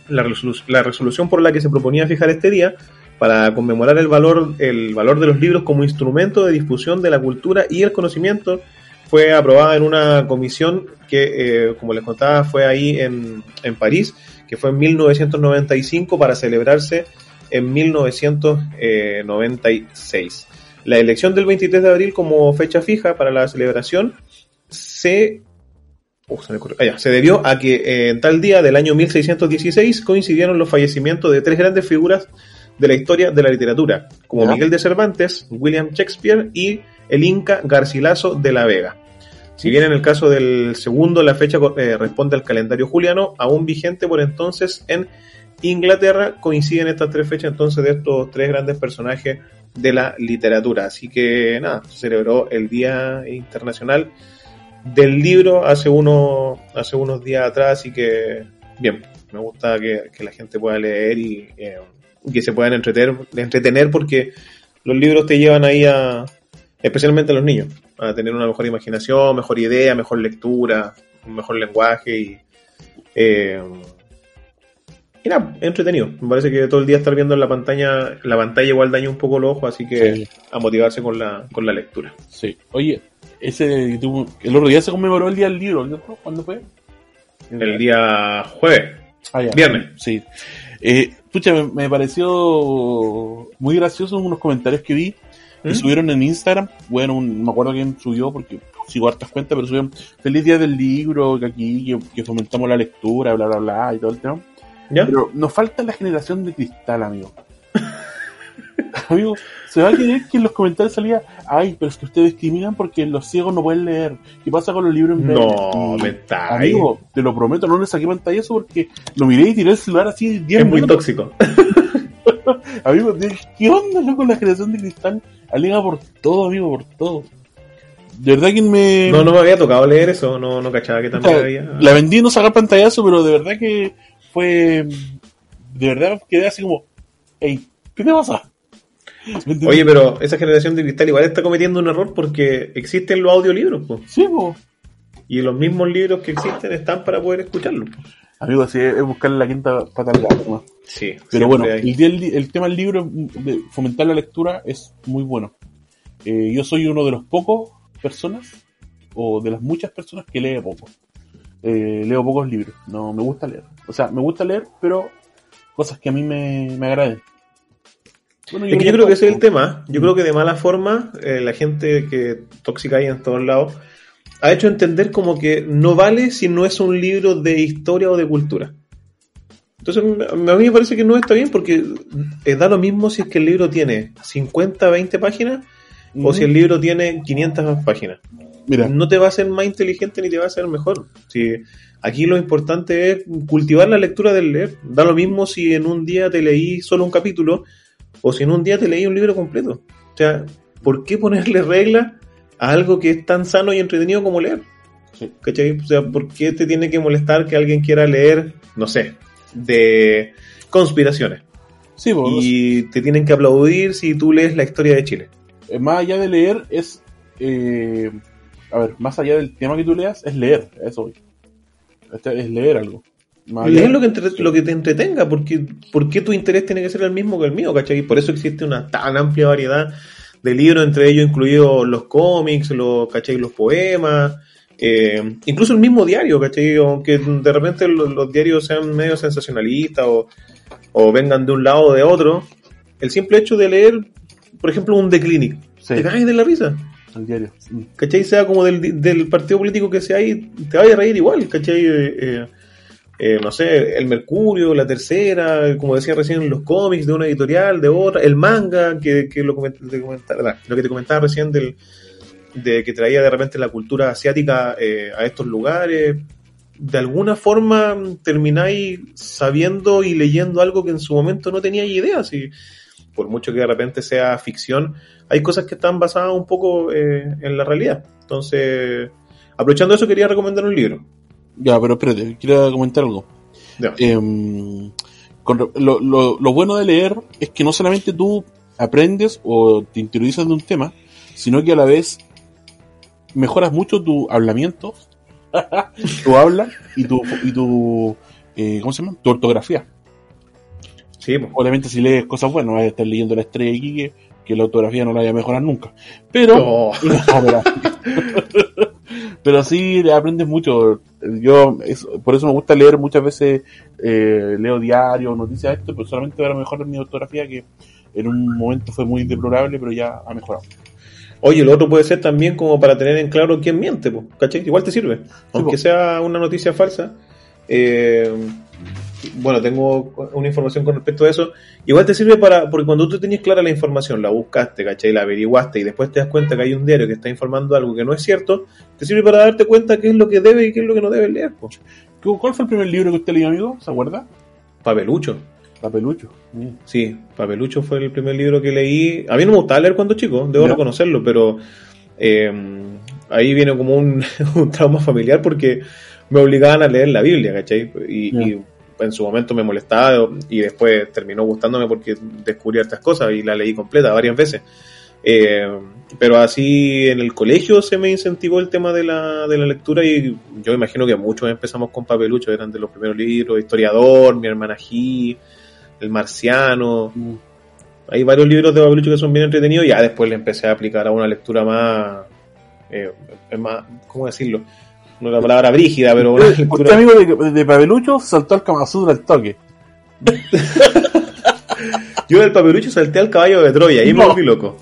La, resolu- la resolución por la que se proponía fijar este día para conmemorar el valor, el valor de los libros como instrumento de difusión de la cultura y el conocimiento fue aprobada en una comisión que, eh, como les contaba, fue ahí en, en París, que fue en 1995 para celebrarse en 1996. La elección del 23 de abril como fecha fija para la celebración se, oh, se. Ah, ya, se debió a que eh, en tal día del año 1616 coincidieron los fallecimientos de tres grandes figuras de la historia de la literatura, como. Miguel de Cervantes, William Shakespeare y el Inca Garcilaso de la Vega. Si bien en el caso del segundo la fecha eh, responde al calendario juliano, aún vigente por entonces en Inglaterra, coinciden estas tres fechas entonces de estos tres grandes personajes de la literatura. Así que nada, se celebró el Día Internacional del Libro hace, uno, hace unos días atrás, así que bien, me gusta que, que la gente pueda leer y eh, que se puedan entretener, entretener porque los libros te llevan ahí a, especialmente a los niños, a tener una mejor imaginación, mejor idea, mejor lectura, un mejor lenguaje y... Eh, y nada, entretenido. Me parece que todo el día estar viendo en la pantalla, la pantalla igual daña un poco los ojos, así que Sí. a motivarse con la, con la lectura. Sí. Oye, ese el otro día se conmemoró el día del libro, ¿no? ¿Cuándo fue? El día jueves. Ah, ya. viernes. Sí. Eh, pucha, me, me pareció muy gracioso unos comentarios que vi que ¿Mm? subieron en Instagram. Bueno, un- me acuerdo quién subió porque sigo hartas cuentas, pero subieron feliz día del libro, que aquí, que, que fomentamos la lectura, bla, bla, bla, y todo el tema. ¿Ya? Pero nos falta la generación de cristal, amigo. amigo, se va a creer que en los comentarios salía, ay, pero es que ustedes discriminan porque los ciegos no pueden leer. ¿Qué pasa con los libros en verde?" No, me está. Amigo, te lo prometo, no le saqué pantallazo porque lo miré y tiré el celular así 10 Es muy minutos. tóxico. Amigo, ¿qué onda, loco? La generación de cristal alega por todo, amigo, por todo. De verdad que me... No, no me había tocado leer eso, no, no cachaba que o también sea, había. La vendí y no sacar pantallazo, pero de verdad que fue... De verdad quedé así como... Ey, ¿qué te pasa? Oye, pero esa generación de cristal igual está cometiendo un error porque existen los audiolibros, po, Sí, po. y los mismos libros que existen están para poder escucharlos. po. Amigo, así es buscarle la quinta pata al gato, ¿no? Sí, Pero bueno, hay. el tema del libro, de fomentar la lectura, es muy bueno. Eh, yo soy uno de los pocos personas, o de las muchas personas que lee poco. Eh, leo pocos libros, no me gusta leer. O sea, me gusta leer, pero cosas que a mí me, me agraden. Bueno, Es que yo creo que ese es el tema. Yo creo que de mala forma, eh, la gente que tóxica hay en todos lados ha hecho entender como que no vale si no es un libro de historia o de cultura. Entonces, a mí me parece que no está bien porque eh, da lo mismo si es que el libro tiene 50, 20 páginas o si el libro tiene 500 páginas. Mira, No te va a hacer más inteligente ni te va a hacer mejor. Si aquí lo importante es cultivar la lectura del leer. Da lo mismo si en un día te leí solo un capítulo o si en un día te leí un libro completo. O sea, ¿por qué ponerle reglas a algo que es tan sano y entretenido como leer? Sí. ¿Cachai? O sea, ¿por qué te tiene que molestar que alguien quiera leer, no sé, de conspiraciones? sí, po, Y te tienen que aplaudir si tú lees la historia de Chile. eh, más allá de leer es... eh, a ver, más allá del tema que tú leas, es leer, eso. Este Es leer algo. Allá- Leer lo que, entre- lo que te entretenga, porque ¿por qué tu interés tiene que ser el mismo que el mío? ¿cachai? Por eso existe una tan amplia variedad de libros, entre ellos incluidos los cómics, los, ¿cachai? los poemas, eh, incluso el mismo diario, ¿cachai? aunque de repente los, los diarios sean medio sensacionalistas o, o vengan de un lado o de otro, el simple hecho de leer, por ejemplo, un The Clinic, Sí, te caes de la risa. el diario. Mm. ¿cachai? Sea como del, del partido político que sea ahí, te vaya a reír igual, ¿cachai? Eh, eh, no sé, el Mercurio, la tercera, como decía recién, los cómics de una editorial, de otra, el manga, que, que lo, lo que te comentaba recién del, de que traía de repente la cultura asiática eh, a estos lugares. De alguna forma termináis sabiendo y leyendo algo que en su momento no teníais idea. Si, por mucho que de repente sea ficción, hay cosas que están basadas un poco eh, en la realidad. Entonces, aprovechando eso, quería recomendar un libro. Ya, pero espérate, quiero comentar algo. Ya. Em, con lo, lo- lo bueno de leer es que no solamente tú aprendes o te interiorizas de un tema, sino que a la vez mejoras mucho tu hablamiento, tu habla y tu, y tu eh, ¿cómo se llama? Tu ortografía. Sí, pues. Obviamente si lees cosas buenas, vas a estar leyendo la estrella de Quique, que la ortografía no la vaya a mejorar nunca. Pero, no, pero, sí aprendes mucho. Yo, es- por eso me gusta leer muchas veces, eh, leo diario, noticias, esto, pero solamente para mejorar mi ortografía, que en un momento fue muy deplorable, pero ya ha mejorado. Oye, lo otro puede ser también como para tener en claro quién miente, po, ¿cachai? Igual te sirve. Aunque sea una noticia falsa. eh, bueno, tengo una información con respecto a eso. Igual te sirve para, porque cuando tú tenías clara la información, la buscaste, ¿cachai? La averiguaste y después te das cuenta que hay un diario que está informando algo que no es cierto, te sirve para darte cuenta qué es lo que debe y qué es lo que no debe leer, po. ¿Cu- ¿Cuál fue el primer libro que usted leyó, amigo? ¿Se acuerda? Papelucho. Papelucho. Mm. Sí, Papelucho fue el primer libro que leí. A mí no me gustaba leer cuando chico, debo reconocerlo, pero eh, ahí viene como un, un trauma familiar porque me obligaban a leer la Biblia, ¿cachai? Y, y en su momento me molestaba y después terminó gustándome porque descubrí estas cosas y la leí completa varias veces. Eh, pero así en el colegio se me incentivó el tema de la, de la lectura y yo imagino que muchos empezamos con Papelucho, eran de los primeros libros, Historiador, Mi hermana G, El Marciano, Mm. hay varios libros de Papelucho que son bien entretenidos y ya después le empecé a aplicar a una lectura más, eh, más ¿cómo decirlo? La palabra brígida, pero una Usted, lectura... amigo de, de Papelucho, saltó al Kama Sutra al toque. Yo del Papelucho salté al caballo de Troya, me No. volví loco.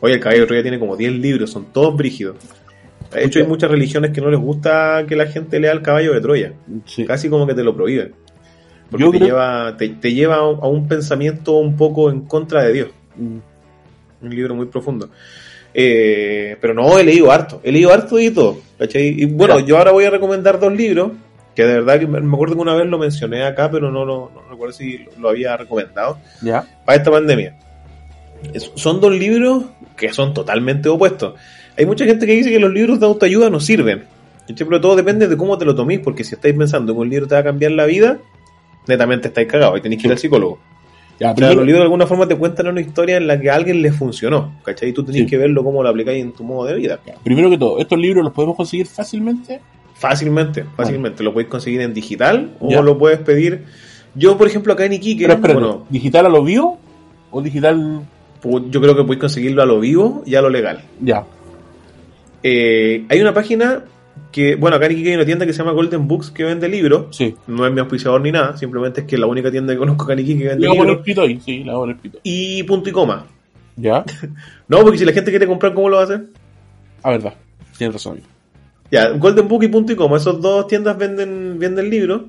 Oye, el caballo de Troya tiene como 10 libros, son todos brígidos. De hecho, hay muchas religiones que no les gusta que la gente lea el caballo de Troya. Sí. Casi como que te lo prohíben. Porque Yo te, creo- lleva, te, te lleva a un- a un pensamiento un poco en contra de Dios. Mm. Un libro muy profundo. Eh, pero no, he leído harto. He leído harto y todo. ¿cachai? Y bueno, yo ahora voy a recomendar dos libros. Que de verdad que me acuerdo que una vez lo mencioné acá, pero no, lo- no recuerdo si lo- había recomendado. Ya. para esta pandemia. Es- son dos libros que son totalmente opuestos. Hay mucha gente que dice que los libros de autoayuda no sirven. Pero todo depende de cómo te lo toméis, porque si estáis pensando que un libro te va a cambiar la vida, netamente estáis cagados y tenéis que ir al psicólogo. Ya, O sea, primero- los libros de alguna forma te cuentan una historia en la que a alguien le funcionó, ¿cachai? Y tú tenés Sí. que verlo cómo lo aplicáis en tu modo de vida. primero que todo, ¿estos libros los podemos conseguir fácilmente? Fácilmente, fácilmente. Lo podéis conseguir en digital o lo puedes pedir. Yo, por ejemplo, acá en Iquique, Pero espérate, bueno, ¿digital a lo vivo o digital yo creo que podéis conseguirlo a lo vivo y a lo legal. ya? Eh, hay una página que, bueno, acá en Iquique hay una tienda que se llama Golden Books que vende libros. Sí. No es mi auspiciador ni nada, simplemente es que es la única tienda que conozco acá en Iquique que vende libros. sí. Y punto y coma. Ya, No, porque si la gente quiere comprar, ¿cómo lo va a hacer? a verdad, tienes razón. Ya, Golden Book y punto y coma. Esas dos tiendas venden, venden libros.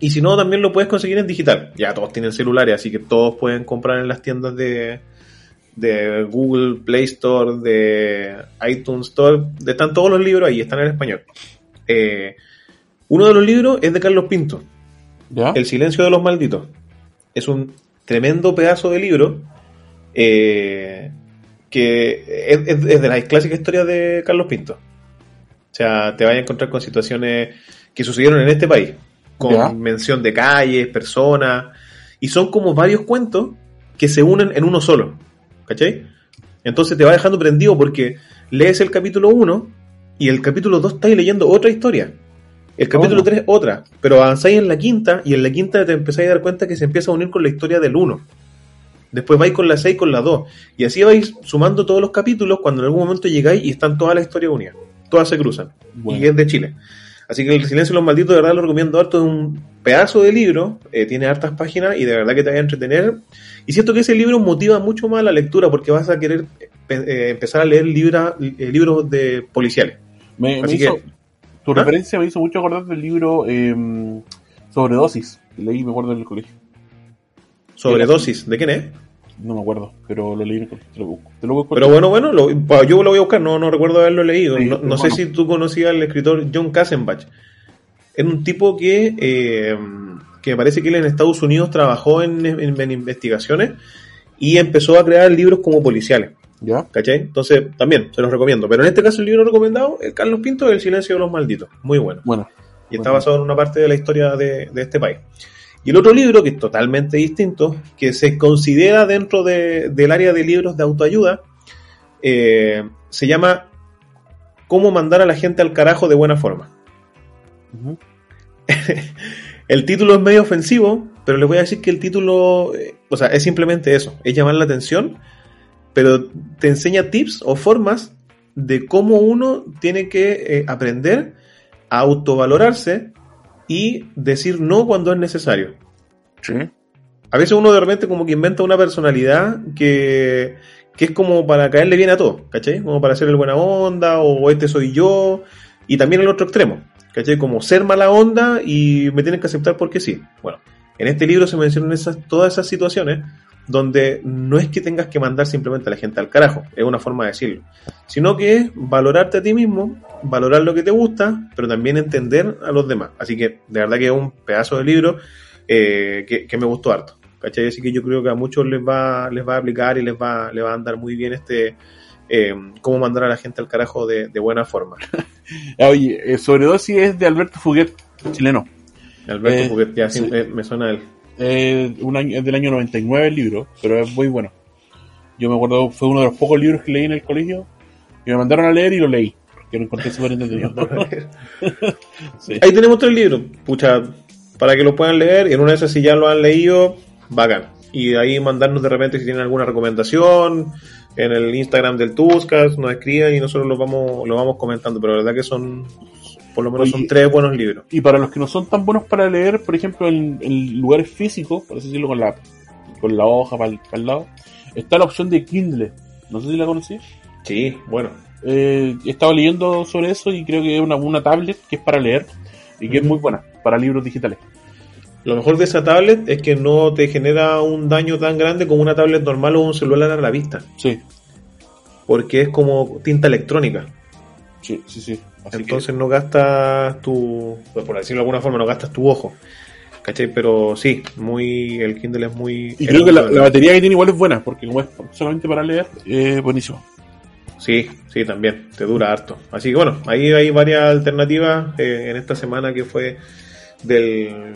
Y si no, también lo puedes conseguir en digital. Ya todos tienen celulares, así que todos pueden comprar en las tiendas de, de Google Play Store, de iTunes Store. Están todos los libros ahí, están en español. Eh, uno de los libros es de Carlos Pinto, ¿Ya? El silencio de los malditos. Es un tremendo pedazo de libro eh, que es, es- es de las clásicas historias de Carlos Pinto. O sea, te vas a encontrar con situaciones que sucedieron en este país, con Ya. mención de calles, personas, y son como varios cuentos que se unen en uno solo. ¿Cachai? Entonces te va dejando prendido porque lees el capítulo 1 y el capítulo 2 estáis leyendo otra historia. El capítulo Oh. 3 otra, pero avanzáis en la quinta y en la quinta te empezáis a dar cuenta que se empieza a unir con la historia del 1. Después vais con la 6 con la 2. Y así vais sumando todos los capítulos cuando en algún momento llegáis y están todas las historias unidas. Todas se cruzan. Bueno. Y es de Chile. Así que El Silencio de los Malditos, de verdad lo recomiendo harto. Es un pedazo de libro, eh, tiene hartas páginas y de verdad que te va a entretener. Y siento que ese libro motiva mucho más la lectura porque vas a querer eh, empezar a leer libra- eh, libros de policiales. Me, me Así hizo, que- tu ¿Ah? referencia me hizo mucho acordar del libro eh, Sobredosis, que leí, me acuerdo en el colegio. Sobredosis, ¿de quién es? No me acuerdo, pero lo leí en el colegio, te lo busco. Te lo busco Pero bueno, bueno, lo- yo lo voy a buscar, no, no recuerdo haberlo leído. Sí, no no sé si tú conocías al escritor John Kassenbach. Es un tipo que, eh, que me parece que él en Estados Unidos trabajó en, en- en investigaciones y empezó a crear libros como policiales. ¿Ya? ¿Cachai? Entonces, también se los recomiendo. Pero en este caso, el libro recomendado, el Carlos Pinto, El silencio de los malditos. Muy bueno. Bueno, Y está Bueno. basado en una parte de la historia de, de este país. Y el otro libro, que es totalmente distinto, que se considera dentro de- del área de libros de autoayuda, eh, se llama Cómo mandar a la gente al carajo de buena forma. El título es medio ofensivo, pero les voy a decir que el título, eh, o sea, es simplemente eso, es llamar la atención, pero te enseña tips o formas de cómo uno tiene que eh, aprender a autovalorarse y decir no cuando es necesario. Sí. A veces uno de repente como que inventa una personalidad que, que es como para caerle bien a todo, ¿cachai? Como para ser el buena onda o este soy yo. Y también el otro extremo, ¿cachai? Como ser mala onda y me tienen que aceptar porque sí. Bueno, en este libro se mencionan esas, todas esas situaciones donde no es que tengas que mandar simplemente a la gente al carajo, es una forma de decirlo, sino que es valorarte a ti mismo, valorar lo que te gusta, pero también entender a los demás. Así que de verdad que es un pedazo de libro eh, que, me gustó harto. ¿cachai? Así que yo creo que a muchos les va, les va a aplicar y les va, les va a andar muy bien este eh, cómo mandar a la gente al carajo de, de buena forma. Oye, eh, Sobredosis es de Alberto Fuguet, chileno. Alberto eh, Fuguet, ya sí, me suena él. Eh, un año, es del año 99 el libro, pero es muy bueno. Yo me acuerdo, fue uno de los pocos libros que leí en el colegio y me mandaron a leer y lo leí, porque lo encontré súper entretenido. sí. Ahí tenemos tres libros, pucha, para que lo puedan leer y en una de esas si ya lo han leído, bacán. Y ahí mandarnos de repente si tienen alguna recomendación en el Instagram del Tuscas, nos escriben y nosotros lo vamos, lo vamos comentando, pero la verdad que son por lo menos Oye, son tres buenos libros. Y para los que no son tan buenos para leer, por ejemplo, en, en lugares físicos, por así decirlo, con la, con la hoja para el, para el, lado, está la opción de Kindle. No sé si la conocí. Sí, bueno. Eh, he estado leyendo sobre eso y creo que es una, una tablet que es para leer y que uh -huh. es muy buena para libros digitales. Lo mejor de esa tablet es que no te genera un daño tan grande como una tablet normal o un celular a la vista. Sí. Porque es como tinta electrónica. Sí, sí, sí. Así Entonces que... no gastas tu, pues por decirlo de alguna forma, no gastas tu ojo. ¿Cachai? Pero sí, muy el Kindle es muy... Y creo que la, la, batería que tiene igual es buena, porque como es solamente para leer, es buenísimo. Sí, sí, también, te dura harto. Así que bueno, ahí hay varias alternativas eh, en esta semana que fue del,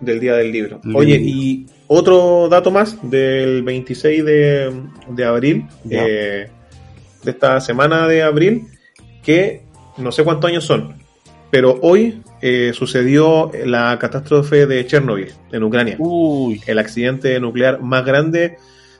del Día del Libro. Oye, y otro dato más del 26 de, de abril, eh, de esta semana de abril, que no sé cuántos años son, pero hoy eh, sucedió la catástrofe de Chernobyl en Ucrania. Uy. El accidente nuclear más grande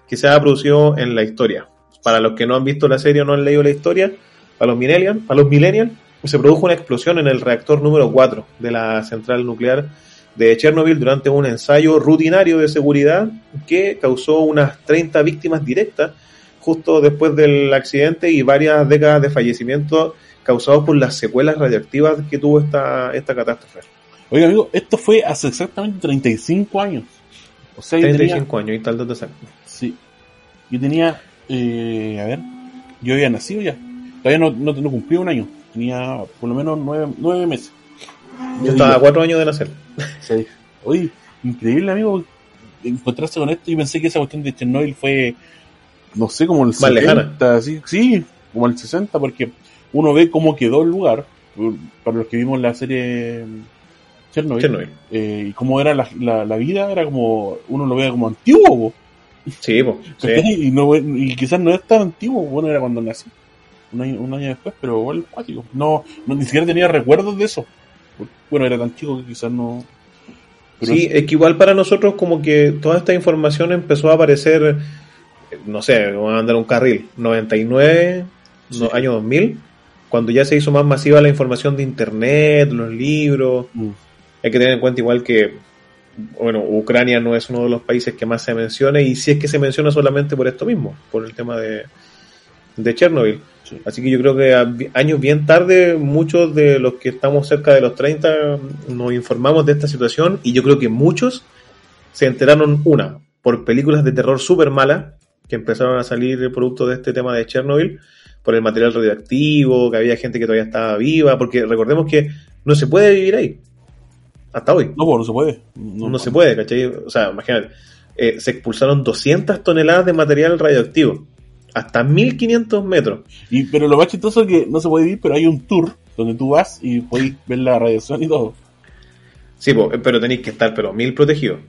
que se ha producido en la historia. Para los que no han visto la serie o no han leído la historia, para los millennials, para los millennials se produjo una explosión en el reactor número 4 de la central nuclear de Chernobyl durante un ensayo rutinario de seguridad que causó unas 30 víctimas directas justo después del accidente y varias décadas de fallecimiento causados por las secuelas radioactivas que tuvo esta, esta catástrofe. Oiga, amigo, esto fue hace exactamente 35 años. O sea, 35 tenía... años y tal dato exacto. Sí. Yo tenía, eh, a ver, yo había nacido ya. Todavía no, no, no cumplí un año. Tenía por lo menos nueve, nueve meses. Yo, estaba a cuatro años de nacer. Sí. Oye, increíble, amigo, encontrarse con esto. Yo pensé que esa cuestión de Chernobyl fue, no sé, como el Más 60, sí, sí, como el 60, porque uno ve cómo quedó el lugar, para los que vimos la serie Chernobyl, Chernobyl. Eh, y cómo era la, la, la, vida, era como, uno lo ve como antiguo. Sí. Y, no, y quizás no es tan antiguo, bueno, era cuando nací, un año, un año después, pero igual cuático. No, no, ni siquiera tenía recuerdos de eso. Bueno, era tan chico que quizás no... Pero sí, es que igual para nosotros como que toda esta información empezó a aparecer, no sé, vamos a mandar un carril, 99, sí. no, año 2000, cuando ya se hizo más masiva la información de internet, los libros, mm. hay que tener en cuenta igual que, bueno, Ucrania no es uno de los países que más se menciona y si es que se menciona solamente por esto mismo, por el tema de, de Chernobyl. Sí. Así que yo creo que a años bien tarde, muchos de los que estamos cerca de los 30 nos informamos de esta situación y yo creo que muchos se enteraron, una, por películas de terror súper malas que empezaron a salir producto de este tema de Chernobyl, por el material radioactivo, que había gente que todavía estaba viva, porque recordemos que no se puede vivir ahí. Hasta hoy. No, no se puede. No, no se puede, ¿cachai? O sea, imagínate, eh, se expulsaron 200 toneladas de material radioactivo. Hasta 1500 metros. Y, pero lo más chistoso es que no se puede vivir, pero hay un tour donde tú vas y puedes ver la radiación y todo. Sí, pero tenéis que estar, pero mil protegidos.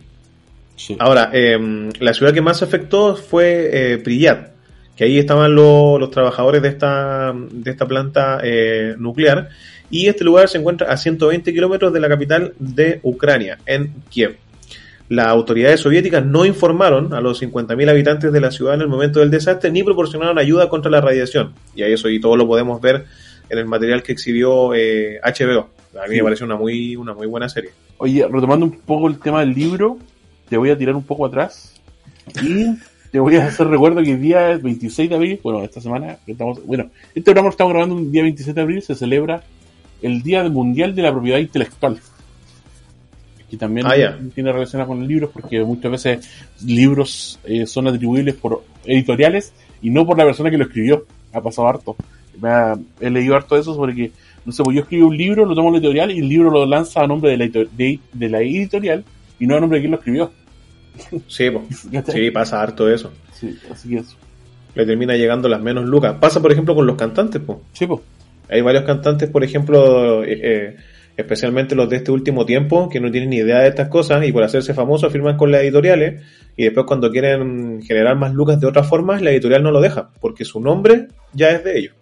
Sí. Ahora, eh, la ciudad que más afectó fue eh, Priyat, que ahí estaban lo, los trabajadores de esta, de esta planta eh, nuclear, y este lugar se encuentra a 120 kilómetros de la capital de Ucrania, en Kiev. Las autoridades soviéticas no informaron a los 50.000 habitantes de la ciudad en el momento del desastre ni proporcionaron ayuda contra la radiación. Y a eso y todo lo podemos ver en el material que exhibió eh, HBO. A mí Sí. me parece una muy, una muy buena serie. Oye, retomando un poco el tema del libro, te voy a tirar un poco atrás y te voy a hacer recuerdo que el día 26 de abril, bueno, esta semana, estamos, bueno, este programa lo estamos grabando un día 26 de abril, se celebra el Día Mundial de la Propiedad Intelectual. Que también Ah, tiene relación con los libros, porque muchas veces libros eh, son atribuibles por editoriales y no por la persona que lo escribió. Ha pasado harto. Me ha- he leído harto de eso sobre que, no sé, pues yo escribo un libro, lo tomo en la editorial y el libro lo lanza a nombre de la, edito- de, de la editorial y no a nombre de quien lo escribió. Sí, po. Sí, pasa harto eso. Sí, así que eso. Le termina llegando las menos lucas. Pasa, por ejemplo, con los cantantes, po. Sí, pues. Hay varios cantantes, por ejemplo, eh, eh, especialmente los de este último tiempo, que no tienen ni idea de estas cosas y por hacerse famosos firman con las editoriales y después cuando quieren generar más lucas de otras formas, la editorial no lo deja, porque su nombre ya es de ellos.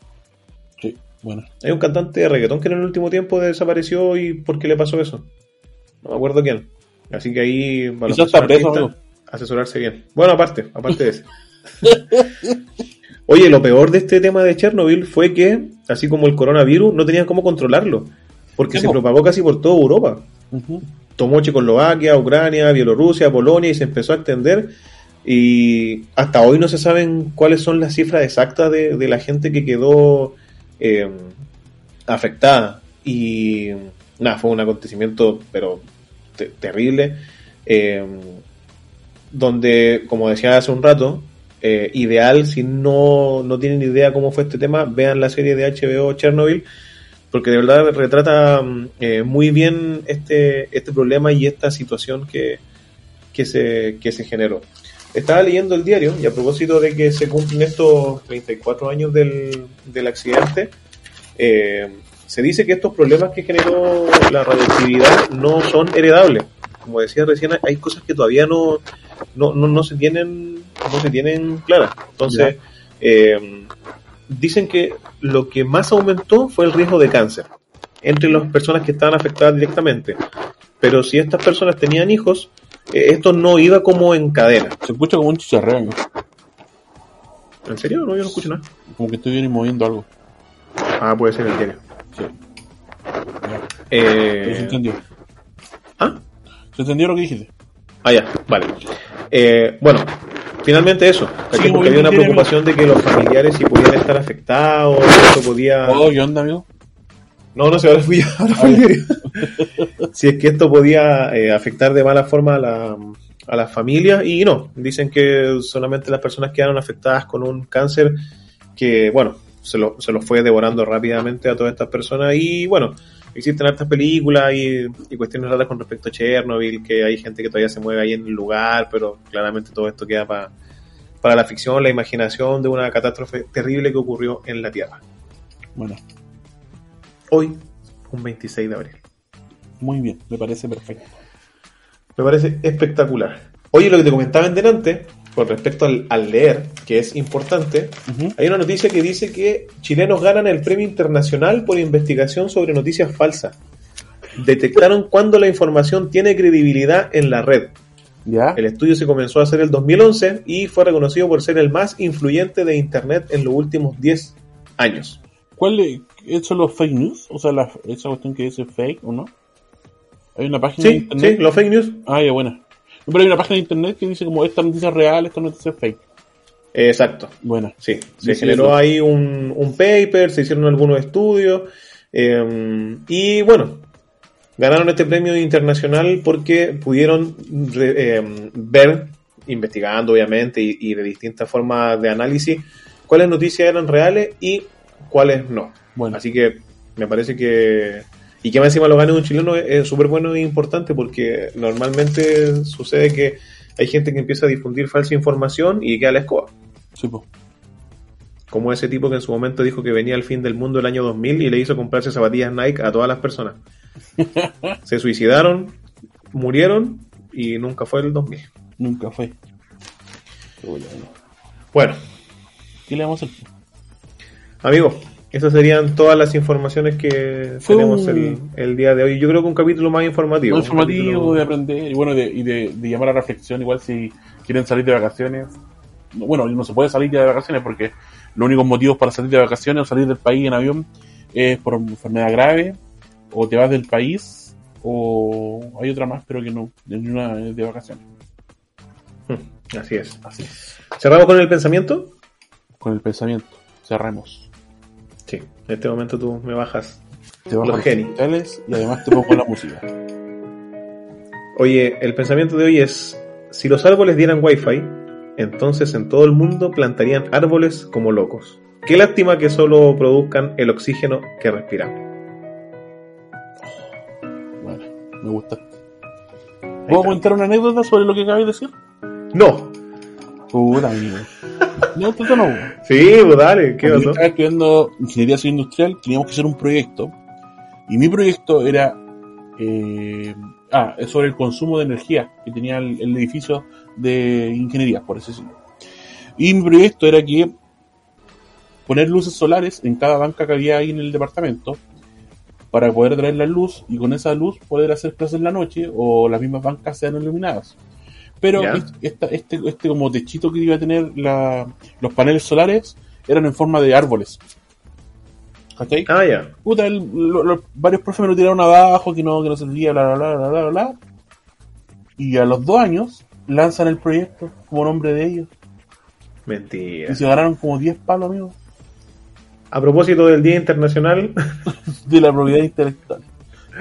Sí, bueno. Hay un cantante de reggaetón que en el último tiempo desapareció y ¿por qué le pasó eso? No me acuerdo quién. Así que ahí está preso, artistas, amigo. asesorarse bien. Bueno, aparte, aparte de eso. Oye, lo peor de este tema de Chernobyl fue que, así como el coronavirus, no tenían cómo controlarlo, porque se propagó casi por toda Europa. Ujú. Tomó Checoslovaquia, Ucrania, Bielorrusia, Polonia y se empezó a extender. Y hasta hoy no se saben cuáles son las cifras exactas de, de la gente que quedó eh, afectada. Y nada, fue un acontecimiento, pero te- terrible. eh, donde, como decía hace un rato, eh, ideal, si no, no tienen idea cómo fue este tema, vean la serie de HBO Chernobyl, porque de verdad retrata mm, eh, muy bien este, este problema y esta situación que, que, se, que se generó. Estaba leyendo el diario y a propósito de que se cumplen estos 34 años del, del accidente, eh, se dice que estos problemas que generó la radioactividad no son heredables. Como decía recién, hay cosas que todavía no, no, no, no se tienen no se tienen claras. Entonces, eh, dicen que lo que más aumentó fue el riesgo de cáncer entre las personas que estaban afectadas directamente. Pero si estas personas tenían hijos, eh, esto no iba como en cadena. Se escucha como un chicharreo. ¿En serio? No, yo no escucho nada. como que estoy bien moviendo algo. Ah, puede ser el diario. Sí. Eh, Pero se entendió. ¿Ah? Se entendió lo que dijiste. Ah, ya, vale. Eh, bueno, finalmente eso. Sí, Porque había una preocupación de que los familiares si podían estar afectados, esto podía... Oh, ¿qué onda, amigo? No, no sé, ahora fui yo. ahora diario. si es que esto podía eh, afectar de mala forma a la, a las familias y no, dicen que solamente las personas quedaron afectadas con un cáncer que, bueno, se lo, se lo fue devorando rápidamente a todas estas personas y bueno, existen hartas películas y, y cuestiones raras con respecto a Chernobyl, que hay gente que todavía se mueve ahí en el lugar, pero claramente todo esto queda pa- para la ficción, la imaginación de una catástrofe terrible que ocurrió en la Tierra. Bueno, Hoy, un 26 de abril. muy bien, me parece perfecto. Me parece espectacular. Oye, lo que te comentaba en delante, con respecto al, al leer, que es importante, hay una noticia que dice que chilenos ganan el premio internacional por investigación sobre noticias falsas. Detectaron cuando la información tiene credibilidad en la red. ¿Ya? El estudio se comenzó a hacer el 2011 y fue reconocido por ser el más influyente de Internet en los últimos 10 años. ¿Cuál es, ¿es solo fake news? O sea, la, esa cuestión que dice fake o no. Hay una página de Sí, internet. sí, los fake news. Ah, ya, buena. Pero hay una página de internet que dice como esta noticia es real, esta noticia es fake. Exacto. Buena. Sí, se generó eso. ahí un, un paper, se hicieron algunos estudios eh, y bueno, ganaron este premio internacional porque pudieron re- eh, ver, investigando obviamente y, y de distintas formas de análisis, cuáles noticias eran reales y cuáles no. Bueno. Así que me parece que... Y que más encima lo gane un chileno es- súper bueno e importante porque normalmente sucede que hay gente que empieza a difundir falsa información y queda a la escoba Sí, po. como ese tipo que en su momento dijo que venía el fin del mundo el año 2000 y le hizo comprarse zapatillas Nike a todas las personas. Se suicidaron, murieron y nunca fue el 2000. Nunca fue. Bueno, ¿Qué le vamos a hacer? amigos, Esas serían todas las informaciones que Fue tenemos el, el día de hoy. Yo creo que un capítulo más informativo. Informativo, capítulo- de aprender y bueno, de, y de, de llamar a reflexión. Igual si quieren salir de vacaciones. Bueno, no se puede salir ya de vacaciones porque los únicos motivos para salir de vacaciones o salir del país en avión es por enfermedad grave, o te vas del país, o hay otra más, pero que no, de una es de vacaciones. Hmm, Así es. Así es. ¿Cerramos con el pensamiento? Con el pensamiento, cerremos. En este momento tú me bajas. Te bajo Los los genios. y además te pongo la música. Oye, el pensamiento de hoy es, si los árboles dieran wifi, entonces en todo el mundo plantarían árboles como locos. Qué lástima que solo produzcan el oxígeno que respiramos. Bueno, me gusta. ¿Puedo contar una anécdota sobre lo que acabas de decir? No. Puta, amigo. No, esto no. Sí, pues dale, ¿qué Cuando yo pasó? estaba estudiando ingeniería civil industrial, teníamos que hacer un proyecto. Y mi proyecto era. eh, ah, es sobre el consumo de energía que tenía el, el edificio de ingeniería, por así decirlo. Y mi proyecto era que poner luces solares en cada banca que había ahí en el departamento para poder traer la luz y con esa luz poder hacer clases en la noche o las mismas bancas sean iluminadas. Pero esta- este, este como techito que iba a tener la- los paneles solares eran en forma de árboles. ¿Cachai? Ah, ya. Puta, el- lo- lo- varios profes me lo tiraron abajo, que no, que no servía, bla, bla, bla, bla, bla, bla. Y a los dos años lanzan el proyecto como nombre de ellos. Mentira. Y se ganaron como 10 palos, amigos, A propósito del Día Internacional, de la propiedad intelectual.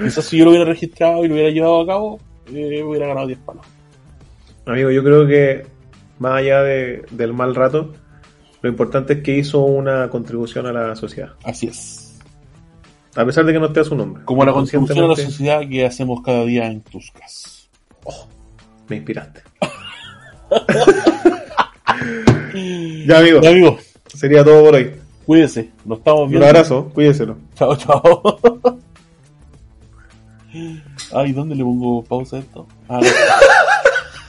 Quizás si yo lo hubiera registrado y lo hubiera llevado a cabo, eh, hubiera ganado 10 palos. Amigo, yo creo que más allá de- del mal rato, lo importante es que hizo una contribución a la sociedad. Así es. A pesar de que no esté a su nombre. Como la contribución a la sociedad que hacemos cada día en Tuscas. Me inspiraste. ya, amigo. Ya, amigos, Sería todo por hoy. cuídense. Nos estamos Un viendo. abrazo. Cuídeselo. Chao, chao. Ay, ¿dónde le pongo pausa a esto? Ah, no.